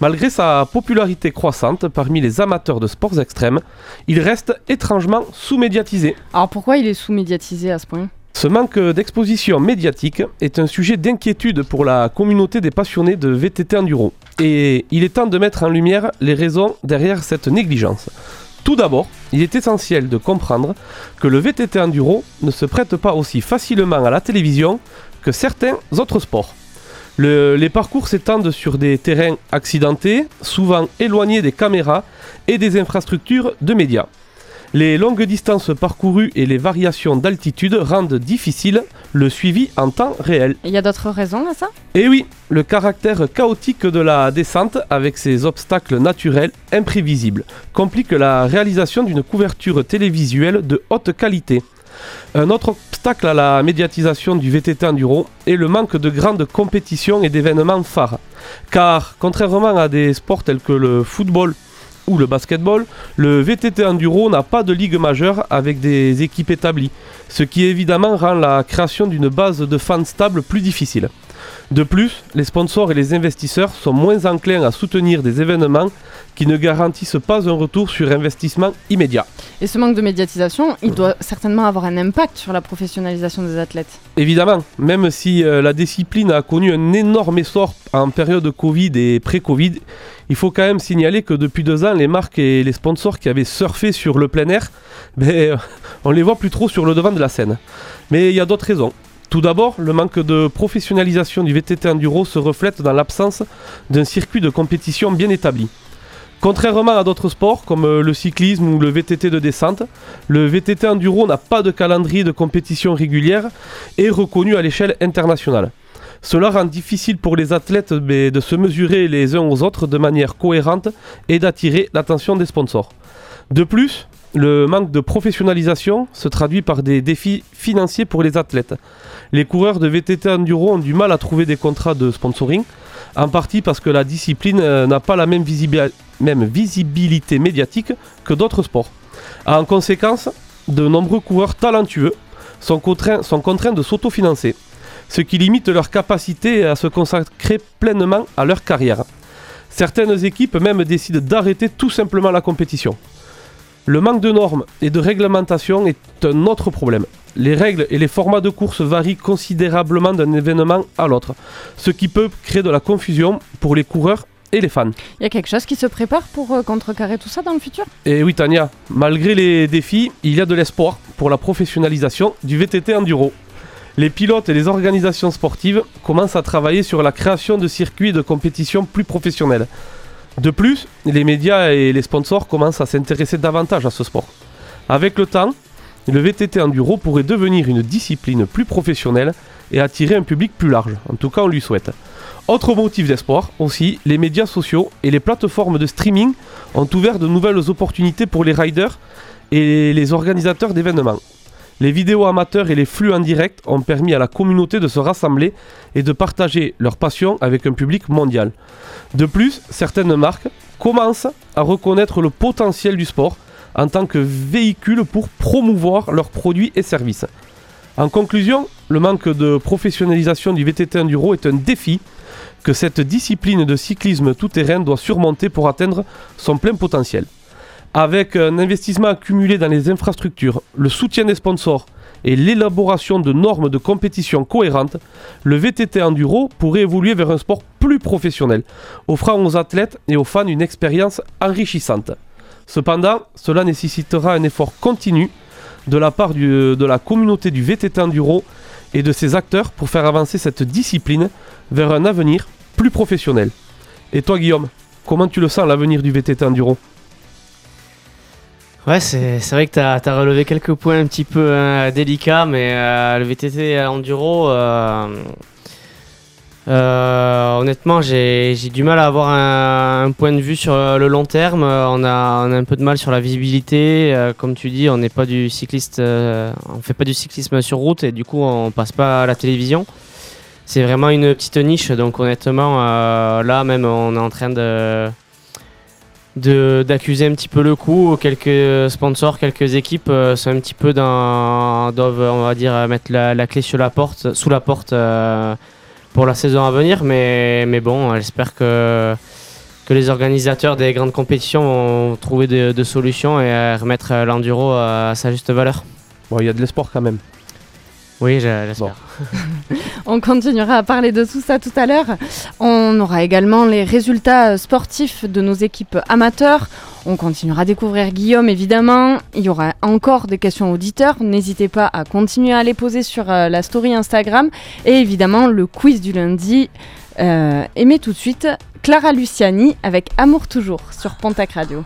malgré sa popularité croissante parmi les amateurs de sports extrêmes, il reste étrangement sous-médiatisé. Alors pourquoi il est sous-médiatisé à ce point? Ce manque d'exposition médiatique est un sujet d'inquiétude pour la communauté des passionnés de VTT enduro. Et il est temps de mettre en lumière les raisons derrière cette négligence. Tout d'abord, il est essentiel de comprendre que le VTT enduro ne se prête pas aussi facilement à la télévision que certains autres sports. Le- les parcours s'étendent sur des terrains accidentés, souvent éloignés des caméras et des infrastructures de médias. Les longues distances parcourues et les variations d'altitude rendent difficile le suivi en temps réel. Il y a d'autres raisons à ça? Et oui, le caractère chaotique de la descente, avec ses obstacles naturels imprévisibles, complique la réalisation d'une couverture télévisuelle de haute qualité. Un autre obstacle à la médiatisation du VTT enduro est le manque de grandes compétitions et d'événements phares. Car, contrairement à des sports tels que le football ou le basketball, le VTT enduro n'a pas de ligue majeure avec des équipes établies, ce qui évidemment rend la création d'une base de fans stable plus difficile. De plus, les sponsors et les investisseurs sont moins enclins à soutenir des événements qui ne garantissent pas un retour sur investissement immédiat. Et ce manque de médiatisation, il doit certainement avoir un impact sur la professionnalisation des athlètes. Évidemment, même si euh, la discipline a connu un énorme essor en période Covid et pré-Covid, il faut quand même signaler que depuis deux ans, les marques et les sponsors qui avaient surfé sur le plein air, ben, euh, on les voit plus trop sur le devant de la scène. Mais il y a d'autres raisons. Tout d'abord, le manque de professionnalisation du VTT enduro se reflète dans l'absence d'un circuit de compétition bien établi. Contrairement à d'autres sports comme euh, le cyclisme ou le VTT de descente, le VTT enduro n'a pas de calendrier de compétition régulière et reconnu à l'échelle internationale. Cela rend difficile pour les athlètes de se mesurer les uns aux autres de manière cohérente et d'attirer l'attention des sponsors. De plus, le manque de professionnalisation se traduit par des défis financiers pour les athlètes. Les coureurs de VTT enduro ont du mal à trouver des contrats de sponsoring, en partie parce que la discipline euh, n'a pas la même, visibi- même visibilité médiatique que d'autres sports. En conséquence, de nombreux coureurs talentueux sont contraints, sont contraints de s'autofinancer, ce qui limite leur capacité à se consacrer pleinement à leur carrière. Certaines équipes même décident d'arrêter tout simplement la compétition. Le manque de normes et de réglementation est un autre problème. Les règles et les formats de course varient considérablement d'un événement à l'autre, ce qui peut créer de la confusion pour les coureurs et les fans. Il y a quelque chose qui se prépare pour euh, contrecarrer tout ça dans le futur? Et oui Tania, malgré les défis, il y a de l'espoir pour la professionnalisation du VTT enduro. Les pilotes et les organisations sportives commencent à travailler sur la création de circuits de compétition plus professionnels. De plus, les médias et les sponsors commencent à s'intéresser davantage à ce sport. Avec le temps, le VTT enduro pourrait devenir une discipline plus professionnelle et attirer un public plus large. En tout cas, on lui souhaite. Autre motif d'espoir aussi, les médias sociaux et les plateformes de streaming ont ouvert de nouvelles opportunités pour les riders et les organisateurs d'événements. Les vidéos amateurs et les flux en direct ont permis à la communauté de se rassembler et de partager leur passion avec un public mondial. De plus, certaines marques commencent à reconnaître le potentiel du sport en tant que véhicule pour promouvoir leurs produits et services. En conclusion, le manque de professionnalisation du VTT enduro est un défi que cette discipline de cyclisme tout-terrain doit surmonter pour atteindre son plein potentiel. Avec un investissement accumulé dans les infrastructures, le soutien des sponsors et l'élaboration de normes de compétition cohérentes, le VTT enduro pourrait évoluer vers un sport plus professionnel, offrant aux athlètes et aux fans une expérience enrichissante. Cependant, cela nécessitera un effort continu de la part de la communauté du VTT enduro et de ses acteurs pour faire avancer cette discipline vers un avenir plus professionnel. Et toi Guillaume, comment tu le sens l'avenir du VTT enduro? Ouais, c'est vrai que tu as, relevé quelques points un petit peu euh, délicats, mais euh, le VTT enduro, euh, honnêtement, j'ai du mal à avoir un, point de vue sur le long terme. On a, on a un peu de mal sur la visibilité. Comme tu dis, on n'est pas du cycliste, on fait pas du cyclisme sur route et du coup, on passe pas à la télévision. C'est vraiment une petite niche, donc honnêtement, là même, on est en train de d'accuser un petit peu le coup. Quelques sponsors, quelques équipes euh, sont un petit peu dans doivent on va dire mettre la, la clé sur la porte, sous la porte euh, pour la saison à venir. Mais mais bon, j'espère que que les organisateurs des grandes compétitions vont trouver de, de solutions et euh, remettre l'enduro à sa juste valeur. Bon, il y a de l'espoir quand même. Oui, je- j'espère. On continuera à parler de tout ça tout à l'heure. On aura également les résultats euh, sportifs de nos équipes amateurs. On continuera à découvrir Guillaume, évidemment. Il y aura encore des questions auditeurs. N'hésitez pas à continuer à les poser sur euh, la story Instagram. Et évidemment, le quiz du lundi. Euh, et mais tout de suite, Clara Luciani avec Amour toujours sur Pontac Radio.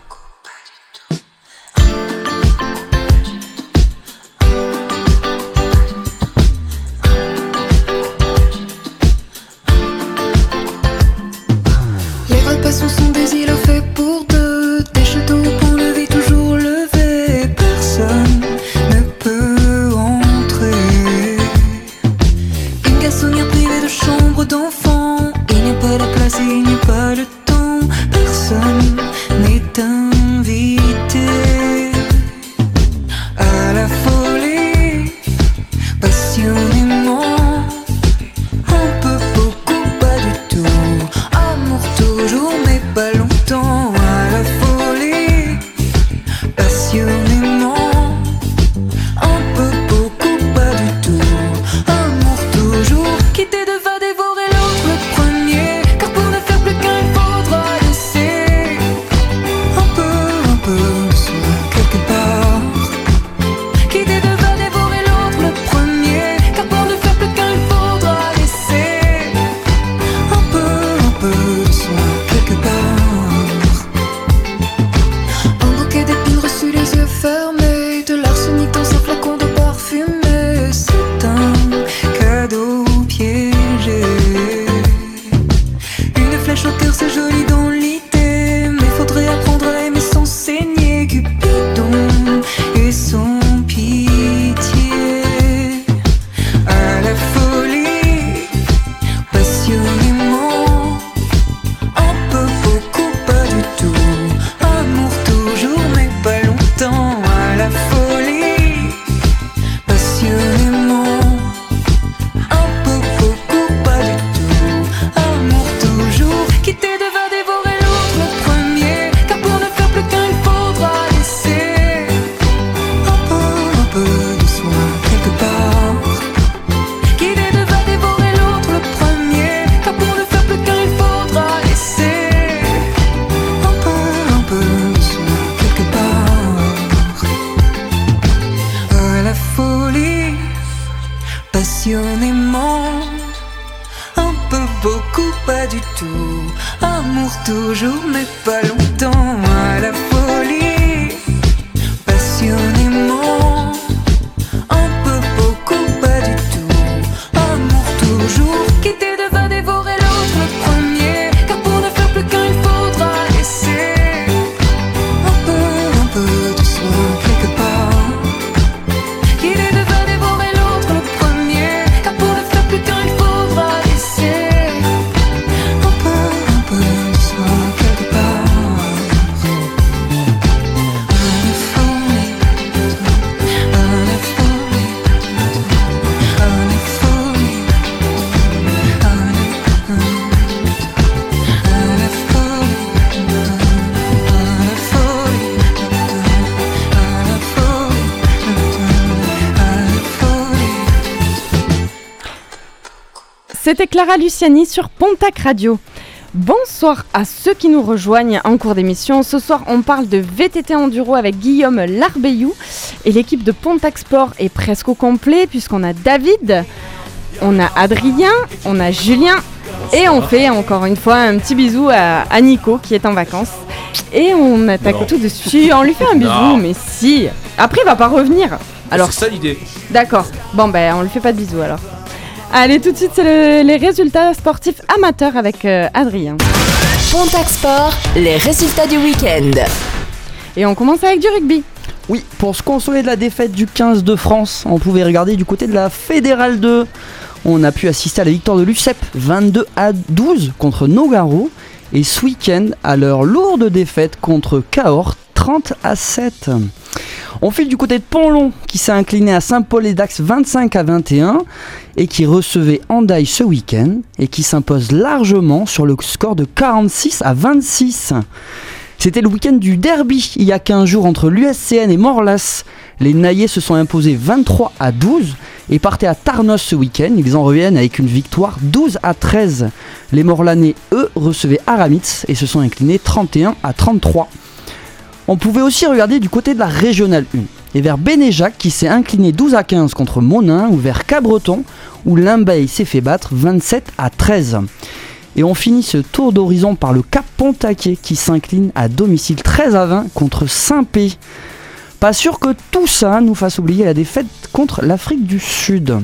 C'était Clara Luciani sur Pontac Radio. Bonsoir à ceux qui nous rejoignent en cours d'émission. Ce soir, on parle de VTT Enduro avec Guillaume Larbeyou. Et l'équipe de Pontac Sport est presque au complet puisqu'on a David, on a Adrien, on a Julien et on fait encore une fois un petit bisou à, à Nico qui est en vacances. Et on attaque Non. tout de suite. On lui fait un bisou, Non. mais si. Après, il va pas revenir. Alors, c'est ça l'idée. D'accord. Bon, ben, on lui fait pas de bisous alors. Allez, tout de suite, c'est le- les résultats sportifs amateurs avec euh, Adrien. Pontac Sport, les résultats du week-end. Et on commence avec du rugby. Oui, pour se consoler de la défaite du 15 de France, on pouvait regarder du côté de la Fédérale 2. On a pu assister à la victoire de l'UCEP 22 à 12 contre Nogaro. et ce week-end à leur lourde défaite contre Cahors 30 à 7. On file du côté de Pontlon qui s'est incliné à Saint-Paul-et-Dax 25 à 21 et qui recevait Andaille ce week-end et qui s'impose largement sur le score de 46 à 26. C'était le week-end du derby il y a 15 jours entre l'USCN et Morlas. Les Naillais se sont imposés 23 à 12 et partaient à Tarnos ce week-end. Ils en reviennent avec une victoire 12 à 13. Les Morlanais, eux, recevaient Aramitz et se sont inclinés 31 à 33. On pouvait aussi regarder du côté de la régionale 1 et vers Bénéjac qui s'est incliné 12 à 15 contre Monin ou vers Cabreton où Limbeil s'est fait battre 27 à 13. Et on finit ce tour d'horizon par le Cap Pontaquet qui s'incline à domicile 13 à 20 contre Saint-Pé. Pas sûr que tout ça nous fasse oublier la défaite contre l'Afrique du Sud.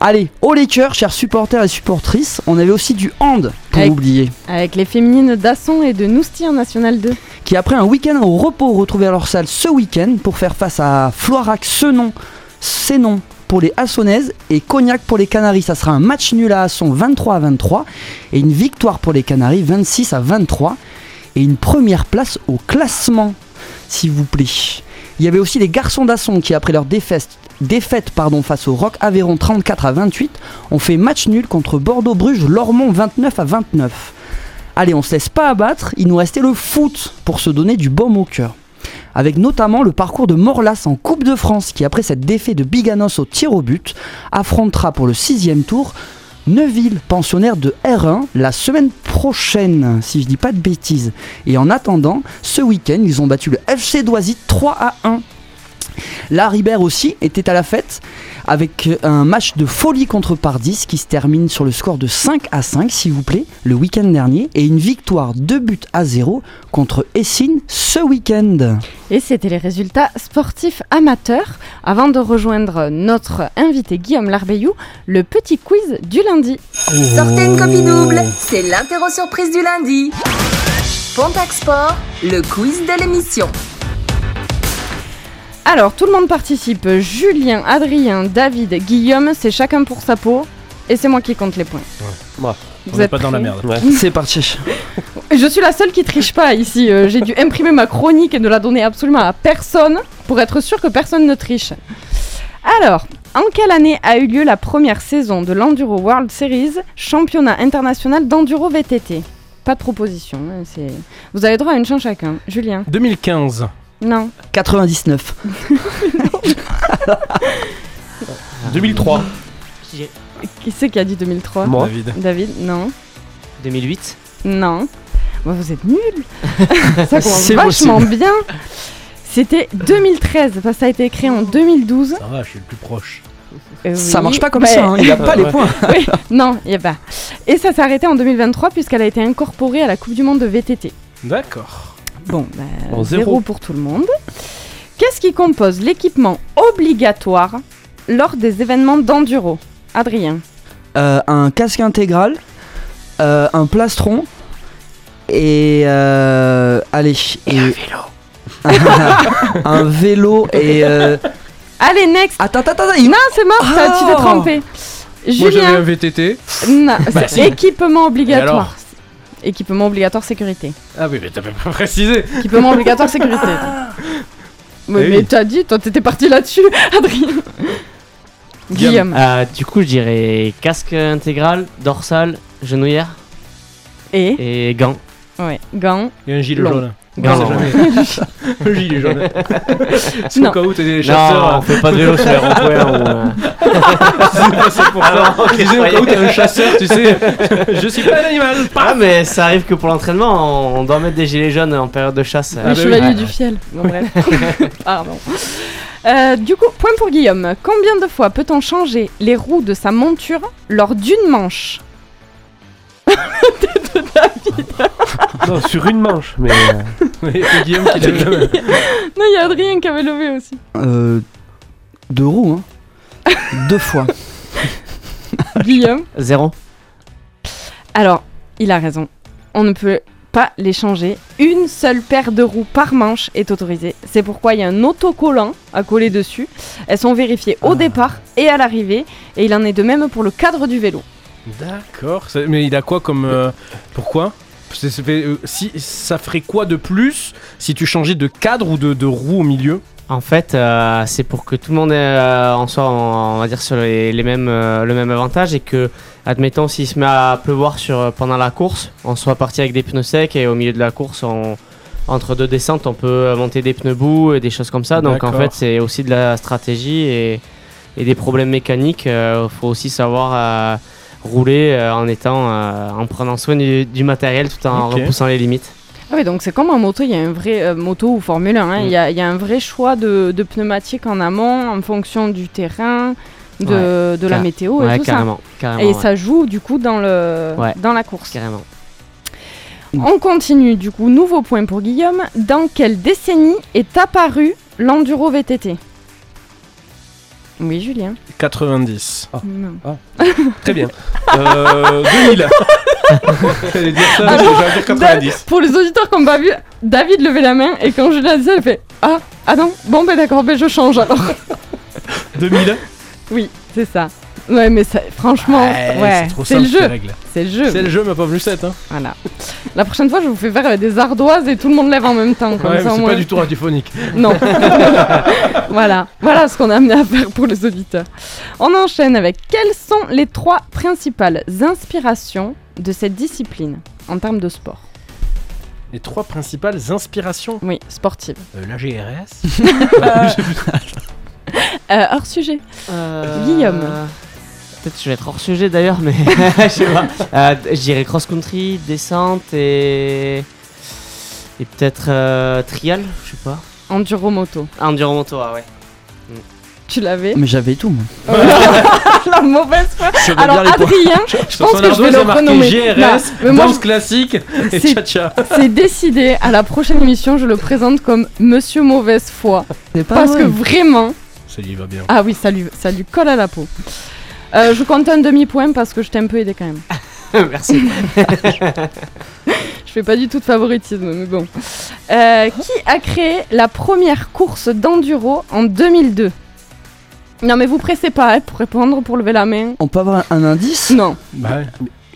Allez, haut les cœurs, chers supporters et supportrices, on avait aussi du hand pour Avec- oublier. Avec les féminines d'Asson et de Nousty en National 2. Qui après un week-end au repos retrouvaient leur salle ce week-end pour faire face à Floirac, Senon, Sénon pour les Assonaises et Cognac pour les Canaries. Ça sera un match nul à Asson 23 à 23 et une victoire pour les Canaries 26 à 23 et une première place au classement, s'il vous plaît. Il y avait aussi les garçons d'Asson qui, après leur défaite, face au Rock Aveyron 34 à 28, ont fait match nul contre Bordeaux-Bruges, Lormont 29 à 29. Allez, on se laisse pas abattre, il nous restait le foot pour se donner du baume au cœur. Avec notamment le parcours de Morlas en Coupe de France qui, après cette défaite de Biganos au tir au but, affrontera pour le sixième tour Neuville, pensionnaire de R1, la semaine prochaine, si je dis pas de bêtises. Et en attendant, ce week-end, ils ont battu le FC Doisy 3 à 1. La Ribert aussi était à la fête avec un match de folie contre Pardis qui se termine sur le score de 5 à 5 s'il vous plaît le week-end dernier et une victoire 2 buts à 0 contre Essine ce week-end. Et c'était les résultats sportifs amateurs. Avant de rejoindre notre invité Guillaume Larbeillou, le petit quiz du lundi. Sortez une copie double, c'est l'interro surprise du lundi. Pontac Sport, le quiz de l'émission. Alors, tout le monde participe. Julien, Adrien, David, Guillaume, c'est chacun pour sa peau. Et c'est moi qui compte les points. Moi. Vous On êtes pas dans la merde. C'est parti. Je suis la seule qui triche pas ici. Euh, J'ai dû imprimer ma chronique et ne la donner absolument à personne pour être sûr que personne ne triche. Alors, en quelle année a eu lieu la première saison de l'Enduro World Series, championnat international d'enduro VTT Pas de proposition. hein, Vous avez droit à une chance chacun. Julien? 2015. Non. 99. 2003. Qui c'est qui a dit 2003 Moi. David. David Non. 2008 Non. Bah, vous êtes nuls Ça commence C'est vachement bien C'était 2013, parce que ça a été créé en 2012. Ça va, je suis le plus proche. Euh, Ça oui, marche pas comme bah, ça, hein, il n'y a pas les points. oui, non, il n'y a pas. Et ça s'est arrêté en 2023 puisqu'elle a été incorporée à la Coupe du Monde de VTT. D'accord. Bon, bah, Bon, zéro. zéro. pour tout le monde. Qu'est-ce qui compose l'équipement obligatoire lors des événements d'enduro? Adrien. Euh, un casque intégral, euh, un plastron et euh, allez et un vélo. un vélo et euh, Allez, next attends attends attends il- Non, c'est mort, ça, tu t'es Oh. trompé. Moi j'avais un VTT. non, Bah, équipement obligatoire. Équipement obligatoire sécurité. Ah oui, mais t'as pas précisé. Équipement obligatoire sécurité. Eh mais oui. t'as dit, toi t'étais parti là-dessus, Adrien. Guillaume. Euh, Du coup, je dirais casque intégral, dorsal, genouillère Et et gants. Ouais, gants. Et un gilet Long. jaune. Non, jamais. un gilet jaune. C'est Non. au cas où t'es des Non, chasseurs. on fait pas de vélo sur les ronds-points. ou, c'est pour ça. Je disais au cas où t'es un chasseur, tu sais. Je suis pas un animal. Ah, mais ça arrive que pour l'entraînement, on doit mettre des gilets jaunes en période de chasse. Le bah oui. chevalier du fiel. Bon, bref. Pardon. Euh, du coup, point pour Guillaume. Combien de fois peut-on changer les roues de sa monture lors d'une manche? Non, sur une manche, mais. euh, Oui, c'est Guillaume qui l'a le Non, il y a Adrien qui avait levé aussi. euh, deux roues hein. deux fois. Guillaume Zéro. Alors, il a raison. On ne peut pas les changer. Une seule paire de roues par manche est autorisée. C'est pourquoi il y a un autocollant à coller dessus. Elles sont vérifiées au départ et à l'arrivée. Et il en est de même pour le cadre du vélo. D'accord. Mais il a quoi comme. euh, Pourquoi? Euh, si, ça ferait quoi de plus si tu changeais de cadre ou de, de roue au milieu? En fait, euh, c'est pour que tout le monde euh, en soit, en- on va dire, sur les, les mêmes, euh, le même avantage et que, admettons, s'il se met à pleuvoir sur, pendant la course, on soit parti avec des pneus secs et au milieu de la course, on- entre deux descentes, on peut monter des pneus boue et des choses comme ça. Donc en fait, c'est aussi de la stratégie et, et des problèmes mécaniques. Il faut aussi savoir rouler euh, en étant, euh, en prenant soin du, du matériel tout en repoussant les limites. Ah oui, donc c'est comme en moto, il y a un vrai euh, moto ou Formule 1, hein, il y, a, il y a un vrai choix de, de pneumatiques en amont en fonction du terrain, de, de la Car- météo ouais, et tout carrément, carrément, ça. Et ouais. ça joue du coup dans, le, Ouais. dans la course. Carrément. On continue du coup, nouveau point pour Guillaume. Dans quelle décennie est apparu l'enduro VTT Oui, Julien. 90. Non. Très bien. Euh, 2000. J'allais dire ça, mais Alors, j'allais dire 90. Pour les auditeurs qui n'ont pas vu, David levait la main et quand Julien disait, elle fait Ah, ah non, bon ben d'accord, ben je change alors. 2000 Oui, c'est ça. Ouais, mais ça, franchement, Ouais, ouais, c'est trop c'est simple, le jeu. C'est le jeu. C'est le jeu, ma pauvre Lucette. Hein. Voilà. La prochaine fois, je vous fais faire des ardoises et tout le monde lève en même temps. Comme Ouais, ça, mais au c'est pas du tout radiophonique. Non. voilà. Voilà ce qu'on a amené à faire pour les auditeurs. On enchaîne avec quelles sont les trois principales inspirations de cette discipline en termes de sport? Les trois principales inspirations? Oui, sportives. Euh, la GRS. Euh, hors sujet. Euh, Guillaume. Peut-être que je vais être hors sujet d'ailleurs, mais je sais pas. Euh, je dirais cross-country, descente et. Et peut-être euh, trial, je sais pas. Enduro moto. Enduro moto, ah ouais. Tu l'avais Mais j'avais tout, moi. La mauvaise foi. J'avais Alors, bien les points. Adrien, je Sur pense son que je ardoise, vais le a marqué renommer. GRS, Non, mais moi, danse classique et C'est- cha-cha. c'est décidé. À la prochaine émission, je le présente comme Monsieur Mauvaise Foi. C'est pas Parce vrai. que vraiment. Ça y va bien. Ah oui, ça lui, ça lui colle à la peau. Euh, je compte un demi-point parce que je t'ai un peu aidé quand même. Merci. Je fais pas du tout de favoritisme, mais bon. Euh, qui a créé la première course d'enduro en 2002 Non, mais vous pressez pas hein, pour répondre, pour lever la main. On peut avoir un indice? Non. Bah,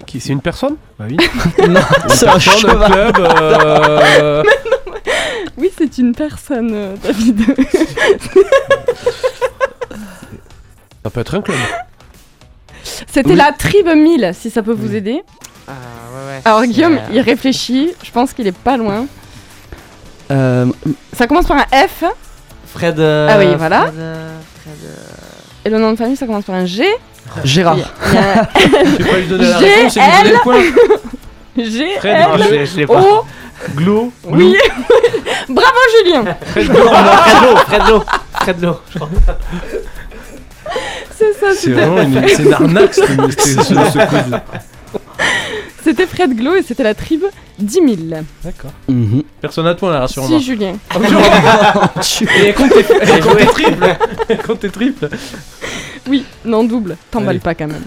qui- c'est une personne? Bah oui. Non, c'est un cheval. club. euh, Oui, c'est une personne, euh, David. Ça peut être un club. C'était Oui. la Tribe 1000, si ça peut vous aider. Ah ouais, ouais. Alors, Guillaume, il réfléchit. Je pense qu'il est pas loin. Euh, Ça commence par un F. Fred. euh, Ah oui, voilà. Fred, euh, Fred, euh, Et le nom de famille, ça commence par un G. Gérard. Je vais pas lui donner la G, réponse point. G, Fred, non, L, je l'ai- je l'ai pas. O. Glo. Oui. Bravo, Julien. Fred Lo, Fred Lo, C'est ça, C'est c'était vraiment une, c'est une arnaque ce, ce quiz. C'était Fred Glow et c'était la tribe 10 000. D'accord. Mhm. Personne de point là, rassure-moi. Si, Julien. Et tes, tes triples. Elle compte tes triples. Oui, non, double. T'emballes Allez. pas quand même.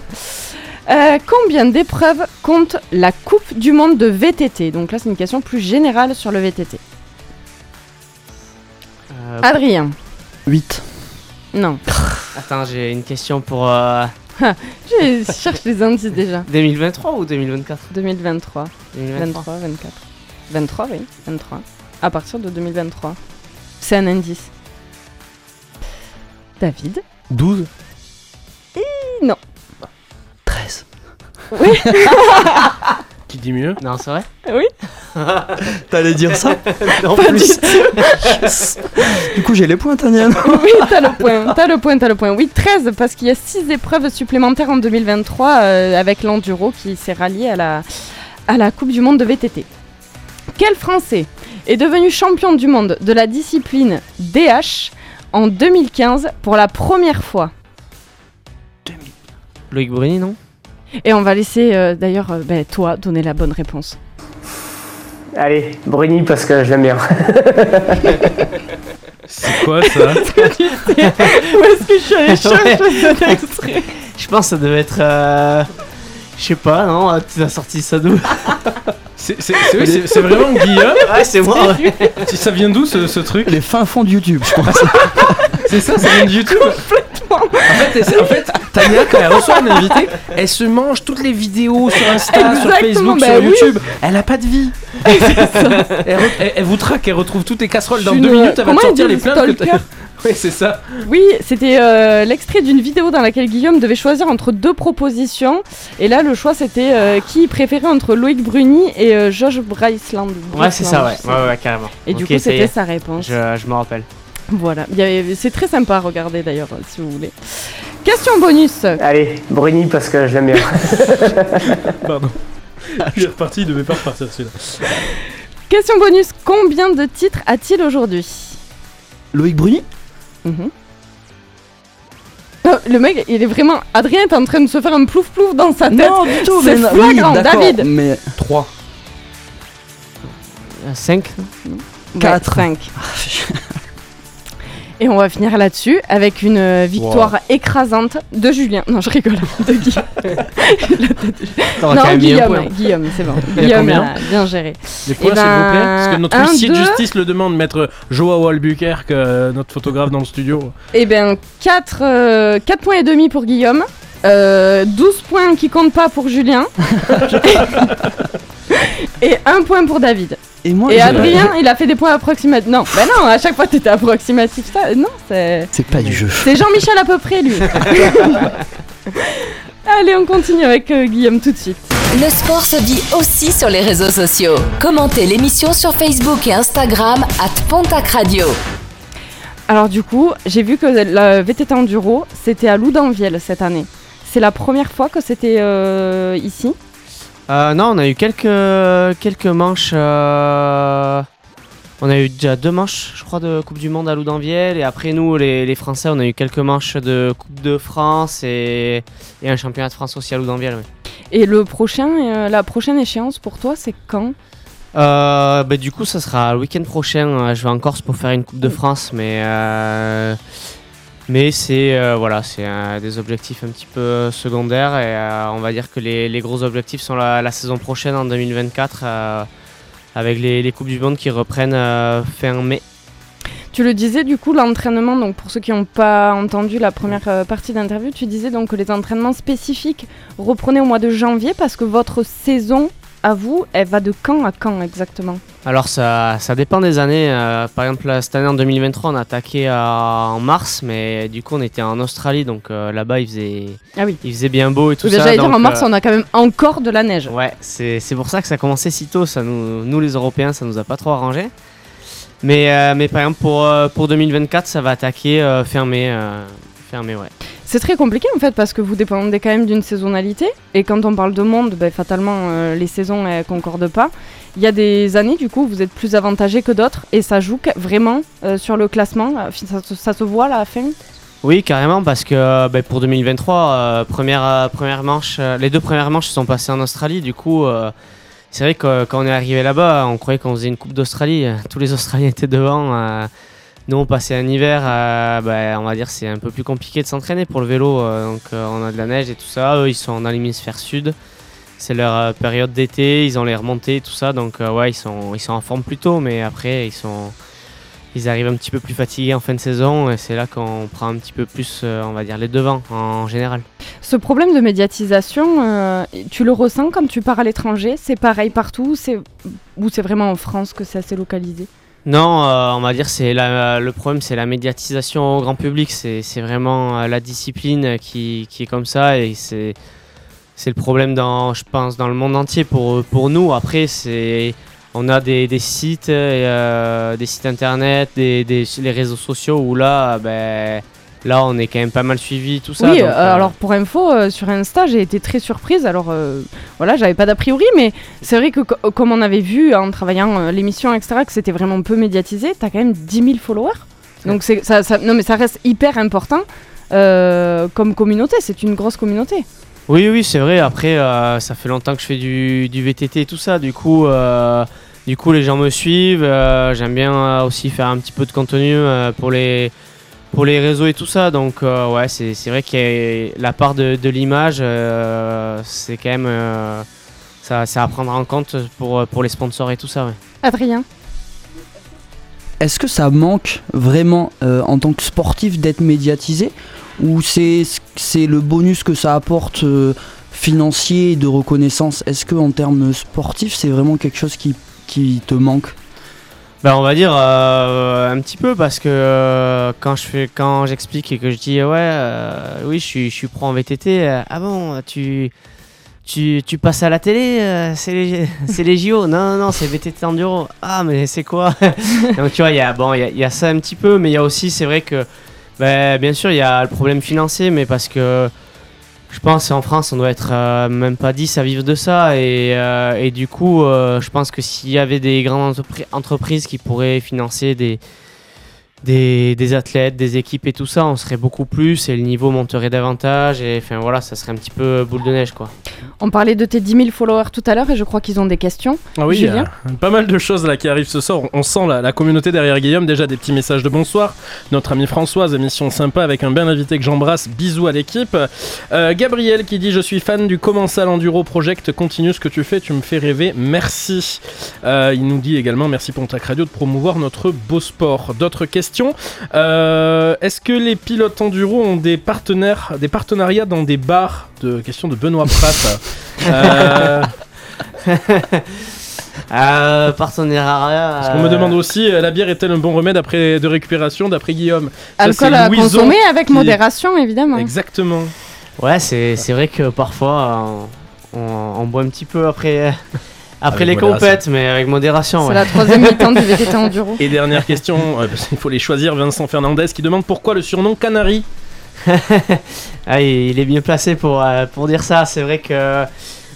Euh, combien d'épreuves compte la Coupe du Monde de VTT Donc là, c'est une question plus générale sur le VTT. Euh, Adrien 8. Non. Attends, j'ai une question pour euh, Je cherche les indices déjà. 2023 ou 2024 2023. 2023. 23, 24. 23, oui, 23. À partir de 2023. C'est un indice. David 12. 13. Oui Qui dit mieux Non, c'est vrai Oui T'allais dire ça Non, Pas plus. du tout. Du coup, j'ai les points, Tania. Oui, t'as le point, t'as le point, t'as le point. Oui, 13, parce qu'il y a 6 épreuves supplémentaires en 2023 euh, avec l'enduro qui s'est rallié à la, à la Coupe du Monde de VTT. Quel Français est devenu champion du monde de la discipline DH en 2015 pour la première fois? Loïc Bruni, non? Et on va laisser euh, d'ailleurs euh, ben, toi donner la bonne réponse. Allez, Bruni parce que je l'aime bien. C'est quoi ça Où est-ce que je suis allée chercher cet extrait Je pense que ça devait être. euh, Je sais pas, non Tu as sorti ça d'où? C'est c'est- c'est- oui, c'est- c'est vraiment Guillaume Ouais, c'est moi. ouais. Ça vient d'où ce, ce truc? Les fins fonds de YouTube, je pense. C'est ça, ça vient de YouTube En fait, elle- en fait, Tania, quand elle reçoit un invité, elle se mange toutes les vidéos sur Insta, sur Facebook, bah sur oui. YouTube. Elle a pas de vie. elle, re- elle- elle vous traque, elle retrouve toutes tes casseroles dans deux minutes. Elle va te comment elle sortir les plaintes. Oui, c'est ça. Oui, c'était euh, l'extrait d'une vidéo dans laquelle Guillaume devait choisir entre deux propositions. Et là, le choix, c'était euh, qui préférait entre Loïc Bruni et euh, Josh Bryceland. Ouais, c'est ça, ouais. Ouais, ouais, carrément. Et du coup, c'était sa réponse. Je, je me rappelle. Voilà, c'est très sympa à regarder d'ailleurs, euh, si vous voulez. Question bonus. Allez, Bruni parce que je l'aime bien. Pardon. Il est reparti, il devait pas repartir celui-là. Question bonus. Combien de titres a-t-il aujourd'hui? Loïc Bruni? Mhm. Oh, Le mec, il est vraiment. Adrien est en train de se faire un plouf plouf dans sa tête. Non, du tout, C'est mais flagrant, oui, David. Mais 3. 5 Quatre. 5. Et on va finir là-dessus avec une euh, victoire écrasante de Julien. Non, je rigole. De Guy. T'aurais quand non, Guillaume. Guillaume, c'est bon. Guillaume a bien géré. Les points, Eh s'il vous ben, plaît. Parce que notre huissier de justice le demande, maître Joao Albuquerque, euh, notre photographe dans le studio. Eh bien, 4, points et demi pour Guillaume. euh, 12 points qui comptent pas pour Julien. et 1 point pour David. Et moi, Et Adrien, il a fait des points approximatifs. Non, bah non, à chaque fois t'étais approximatif. Ça, non, c'est. C'est pas du jeu. C'est Jean-Michel à peu près, lui. Allez, on continue avec euh, Guillaume tout de suite. Le sport se vit aussi sur les réseaux sociaux. Commentez l'émission sur Facebook et Instagram at Pontac Radio. Alors du coup, j'ai vu que le VTT Enduro, c'était à Loudanviel cette année. C'est la première fois que c'était euh, ici. Euh, non, on a eu quelques, quelques manches. euh, On a eu déjà deux manches, je crois, de Coupe du Monde à Loudanviel. Et après, nous, les, les Français, on a eu quelques manches de Coupe de France et, et un championnat de France aussi à Loudanviel. Et le prochain, euh, la prochaine échéance pour toi, c'est quand? Euh, bah, du coup, ça sera le week-end prochain. euh, Je vais en Corse pour faire une Coupe de France, mais euh, mais c'est euh, voilà, c'est euh, des objectifs un petit peu secondaires et euh, on va dire que les, les gros objectifs sont la, la saison prochaine en 2024 euh, avec les, les coupes du monde qui reprennent euh, fin mai. Tu le disais du coup, l'entraînement, donc pour ceux qui n'ont pas entendu la première euh, partie d'interview, tu disais donc que les entraînements spécifiques reprenaient au mois de janvier parce que votre saison, à vous, elle va de quand à quand exactement Alors ça, ça dépend des années. euh, par exemple, cette année en 2023, on a attaqué à- en mars, mais du coup on était en Australie, donc euh, là-bas il faisait, Ah oui. il faisait bien beau et tout ça. j'allais dire en mars, euh, on a quand même encore de la neige. Ouais, c'est c'est pour ça que ça a commencé si tôt. Ça nous, nous les Européens, ça nous a pas trop arrangé. Mais, mais par exemple, pour, pour 2024, ça va attaquer fermé. fermé, ouais. C'est très compliqué en fait parce que vous dépendez quand même d'une saisonnalité et quand on parle de monde, ben, fatalement euh, les saisons elles concordent pas. Il y a des années du coup vous êtes plus avantagé que d'autres et ça joue vraiment euh, sur le classement. Euh, Ça, se- voit là, à la fin. Oui, carrément, parce que ben, pour 2023, euh, première, première manche, les deux premières manches se sont passées en Australie. Du coup, c'est vrai que quand on est arrivé là-bas, on croyait qu'on faisait une Coupe d'Australie. Tous les Australiens étaient devant. Nous, on passait un hiver, ben, on va dire, c'est un peu plus compliqué de s'entraîner pour le vélo. euh, donc, euh, on a de la neige et tout ça. Eux, ils sont dans l'hémisphère sud. C'est leur euh, période d'été, ils ont les remontées, tout ça. Donc, ouais, ils sont, ils sont en forme plus tôt, mais après, ils sont. Ils arrivent un petit peu plus fatigués en fin de saison et c'est là qu'on prend un petit peu plus, on va dire, les devants en général. Ce problème de médiatisation, tu le ressens quand tu pars à l'étranger C'est pareil partout? Ou c'est vraiment en France que c'est assez localisé? Non, euh, on va dire c'est le problème, c'est la médiatisation au grand public. C'est vraiment euh, la discipline qui, qui est comme ça et c'est le problème dans, je pense, dans le monde entier pour pour nous. Après, c'est on a des, des sites, euh, des sites internet, des, des- les réseaux sociaux où là, ben là, on est quand même pas mal suivi, tout ça. oui, donc, euh, euh, alors pour info, euh, sur Insta, j'ai été très surprise. Alors euh, voilà, j'avais pas d'a priori, mais c'est vrai que co- comme on avait vu en travaillant l'émission, etc., que c'était vraiment peu médiatisé, t'as quand même 10 000 followers. Donc c'est ça, ça- non mais ça reste hyper important comme communauté. C'est une grosse communauté. Oui, oui, c'est vrai. Après, ça fait longtemps que je fais du, du VTT et tout ça. Du coup, du coup, les gens me suivent. J'aime bien aussi faire un petit peu de contenu pour les pour les réseaux et tout ça. Donc, euh, ouais, c'est vrai a la part de, de l'image, euh, c'est quand même euh, ça, c'est à prendre en compte pour pour les sponsors et tout ça. Ouais. Adrien est-ce que ça manque vraiment euh, en tant que sportif d'être médiatisé? Ou c'est c'est le bonus que ça apporte euh, financier et de reconnaissance? Est-ce que en termes sportifs c'est vraiment quelque chose qui, qui te manque? Bah on va dire euh, un petit peu parce que euh, quand je fais quand j'explique et que je dis ouais euh, oui je suis je suis pro en VTT ah bon tu tu, passes à la télé c'est les les JO non non non c'est VTT enduro. Ah mais c'est quoi? Donc tu vois il y a bon il y a, ça un petit peu mais il y a aussi c'est vrai que bah, bien sûr il y a le problème financier mais parce que je pense en France on doit être euh, même pas 10 à vivre de ça. Et, euh, et du coup euh, je pense que s'il y avait des grandes entrepri- entreprises qui pourraient financer des, des, des athlètes, des équipes et tout ça, on serait beaucoup plus et le niveau monterait davantage et enfin voilà ça serait un petit peu boule de neige quoi. On parlait de tes 10 000 followers tout à l'heure et je crois qu'ils ont des questions. Ah oui, il y a Julien pas mal de choses là qui arrivent ce soir. On sent la, la communauté derrière Guillaume. Déjà des petits messages de bonsoir. Notre amie Françoise, émission sympa avec un bel invité que j'embrasse. Bisous à l'équipe. Euh, Gabriel qui dit Je suis fan du Commensal Enduro Project. Continue ce que tu fais, tu me fais rêver. Merci. Euh, il nous dit également Merci Pontac Radio de promouvoir notre beau sport. D'autres questions Euh, Est-ce que les pilotes enduro ont des partenaires, des partenariats dans des bars de question de Benoît Pratt. Euh, Euh, partenariat. Parce qu'on me demande aussi, euh, la bière est-elle un bon remède après de récupération d'après Guillaume? Alcool à Louison consommer avec qui- modération évidemment. Exactement. Ouais, c'est c'est vrai que parfois on, on- on boit un petit peu après, après Avec les modération. compètes, mais avec modération. C'est ouais. la troisième mi-temps du VTT enduro. Et dernière question, euh, parce qu'il faut les choisir, Vincent Fernandez qui demande pourquoi le surnom Canary Ah, il il est bien placé pour, euh, pour dire ça. C'est vrai que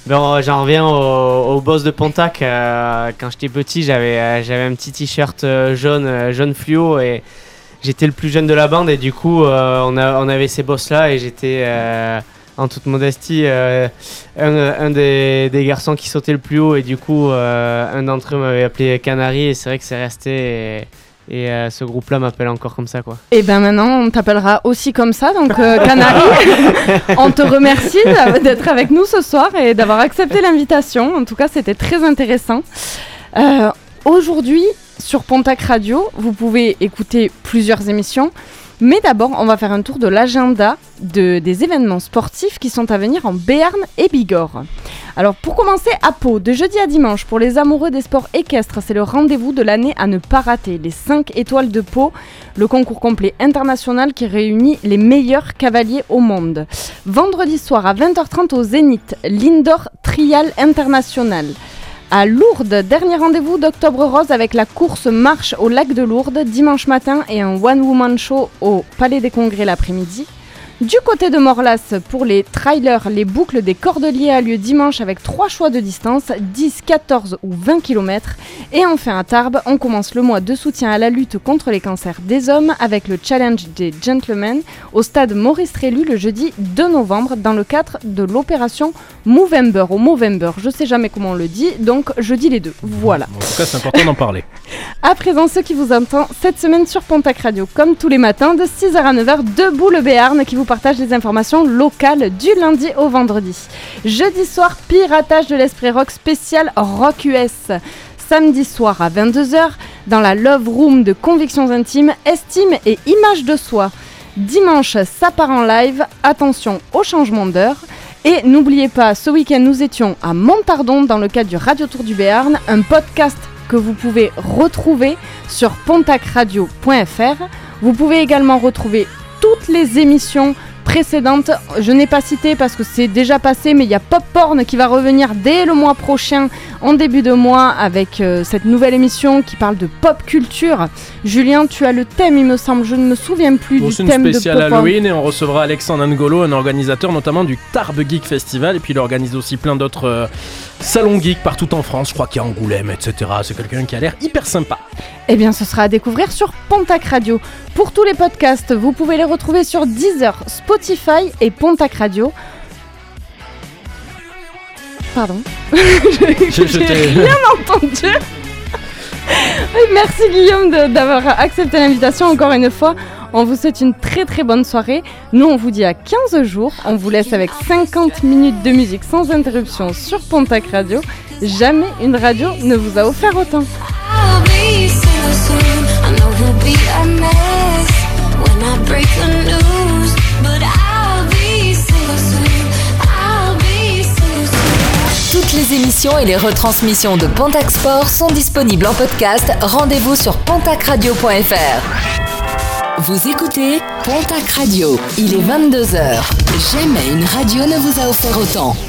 bon, j'en reviens au, au boss de Pontac. euh, quand j'étais petit, j'avais euh, j'avais un petit t-shirt jaune, jaune fluo et j'étais le plus jeune de la bande. Et du coup, euh, on, a, on avait ces boss là et j'étais euh, en toute modestie euh, un, un des, des garçons qui sautait le plus haut. Et du coup, euh, un d'entre eux m'avait appelé Canary et c'est vrai que c'est resté. Et, et, euh, ce groupe-là m'appelle encore comme ça, quoi. Et ben maintenant, on t'appellera aussi comme ça, donc Canary. on te remercie d'être avec nous ce soir et d'avoir accepté l'invitation. En tout cas, c'était très intéressant. Aujourd'hui, sur Pontac Radio, vous pouvez écouter plusieurs émissions. Mais d'abord, on va faire un tour de l'agenda de, des événements sportifs qui sont à venir en Béarn et Bigorre. Alors pour commencer, à Pau, de jeudi à dimanche, pour les amoureux des sports équestres, c'est le rendez-vous de l'année à ne pas rater. Les 5 étoiles de Pau, le concours complet international qui réunit les meilleurs cavaliers au monde. Vendredi soir à 20h30 au Zénith, l'Indoor Trial International. À Lourdes, dernier rendez-vous d'Octobre Rose avec la course marche au lac de Lourdes dimanche matin et un one-woman show au Palais des Congrès l'après-midi. Du côté de Morlas, pour les trailers, les boucles des Cordeliers a lieu dimanche avec trois choix de distance, 10, 14 ou 20 km. Et enfin à Tarbes, on commence le mois de soutien à la lutte contre les cancers des hommes avec le challenge des gentlemen au stade Maurice Trélu le jeudi 2 novembre dans le cadre de l'opération Movember ou Movember. Je sais jamais comment on le dit, donc je dis les deux. Voilà. En tout cas, c'est important d'en parler. À présent, ce qui vous entend cette semaine sur Pontac Radio, comme tous les matins, de 6h à 9h, debout le Béarn qui vous partage les informations locales du lundi au vendredi. Jeudi soir, piratage de l'Esprit Rock spécial Rock US. Samedi soir à 22h, dans la Love Room de Convictions Intimes, Estime et Image de Soi. Dimanche, ça part en live, attention au changement d'heure. Et n'oubliez pas, ce week-end, nous étions à Montardon dans le cadre du Radio Tour du Béarn, un podcast que vous pouvez retrouver sur pontacradio.fr. Vous pouvez également retrouver toutes les émissions précédentes. Je n'ai pas cité parce que c'est déjà passé, mais il y a Pop Porn qui va revenir dès le mois prochain, en début de mois, avec euh, cette nouvelle émission qui parle de pop culture. Julien, tu as le thème, il me semble. Je ne me souviens plus du thème de spéciale Pop Porn. Halloween et on recevra Alexandre Angolo, un organisateur notamment du Tarbes Geek Festival. Et puis il organise aussi plein d'autres euh, salons geeks partout en France. Je crois qu'il y a Angoulême, etc. C'est quelqu'un qui a l'air hyper sympa. Eh bien, ce sera à découvrir sur Pontac Radio. Pour tous les podcasts, vous pouvez les retrouver sur Deezer, Spotify et Pontac Radio. Pardon. J'ai rien entendu. Merci Guillaume d'avoir accepté l'invitation encore une fois. On vous souhaite une très très bonne soirée. Nous, on vous dit à 15 jours. On vous laisse avec 50 minutes de musique sans interruption sur Pontac Radio. Jamais une radio ne vous a offert autant. Toutes les émissions et les retransmissions de Pontac Sport sont disponibles en podcast. Rendez-vous sur pontacradio.fr. Vous écoutez Pontac Radio. Il est 22h. Jamais une radio ne vous a offert autant.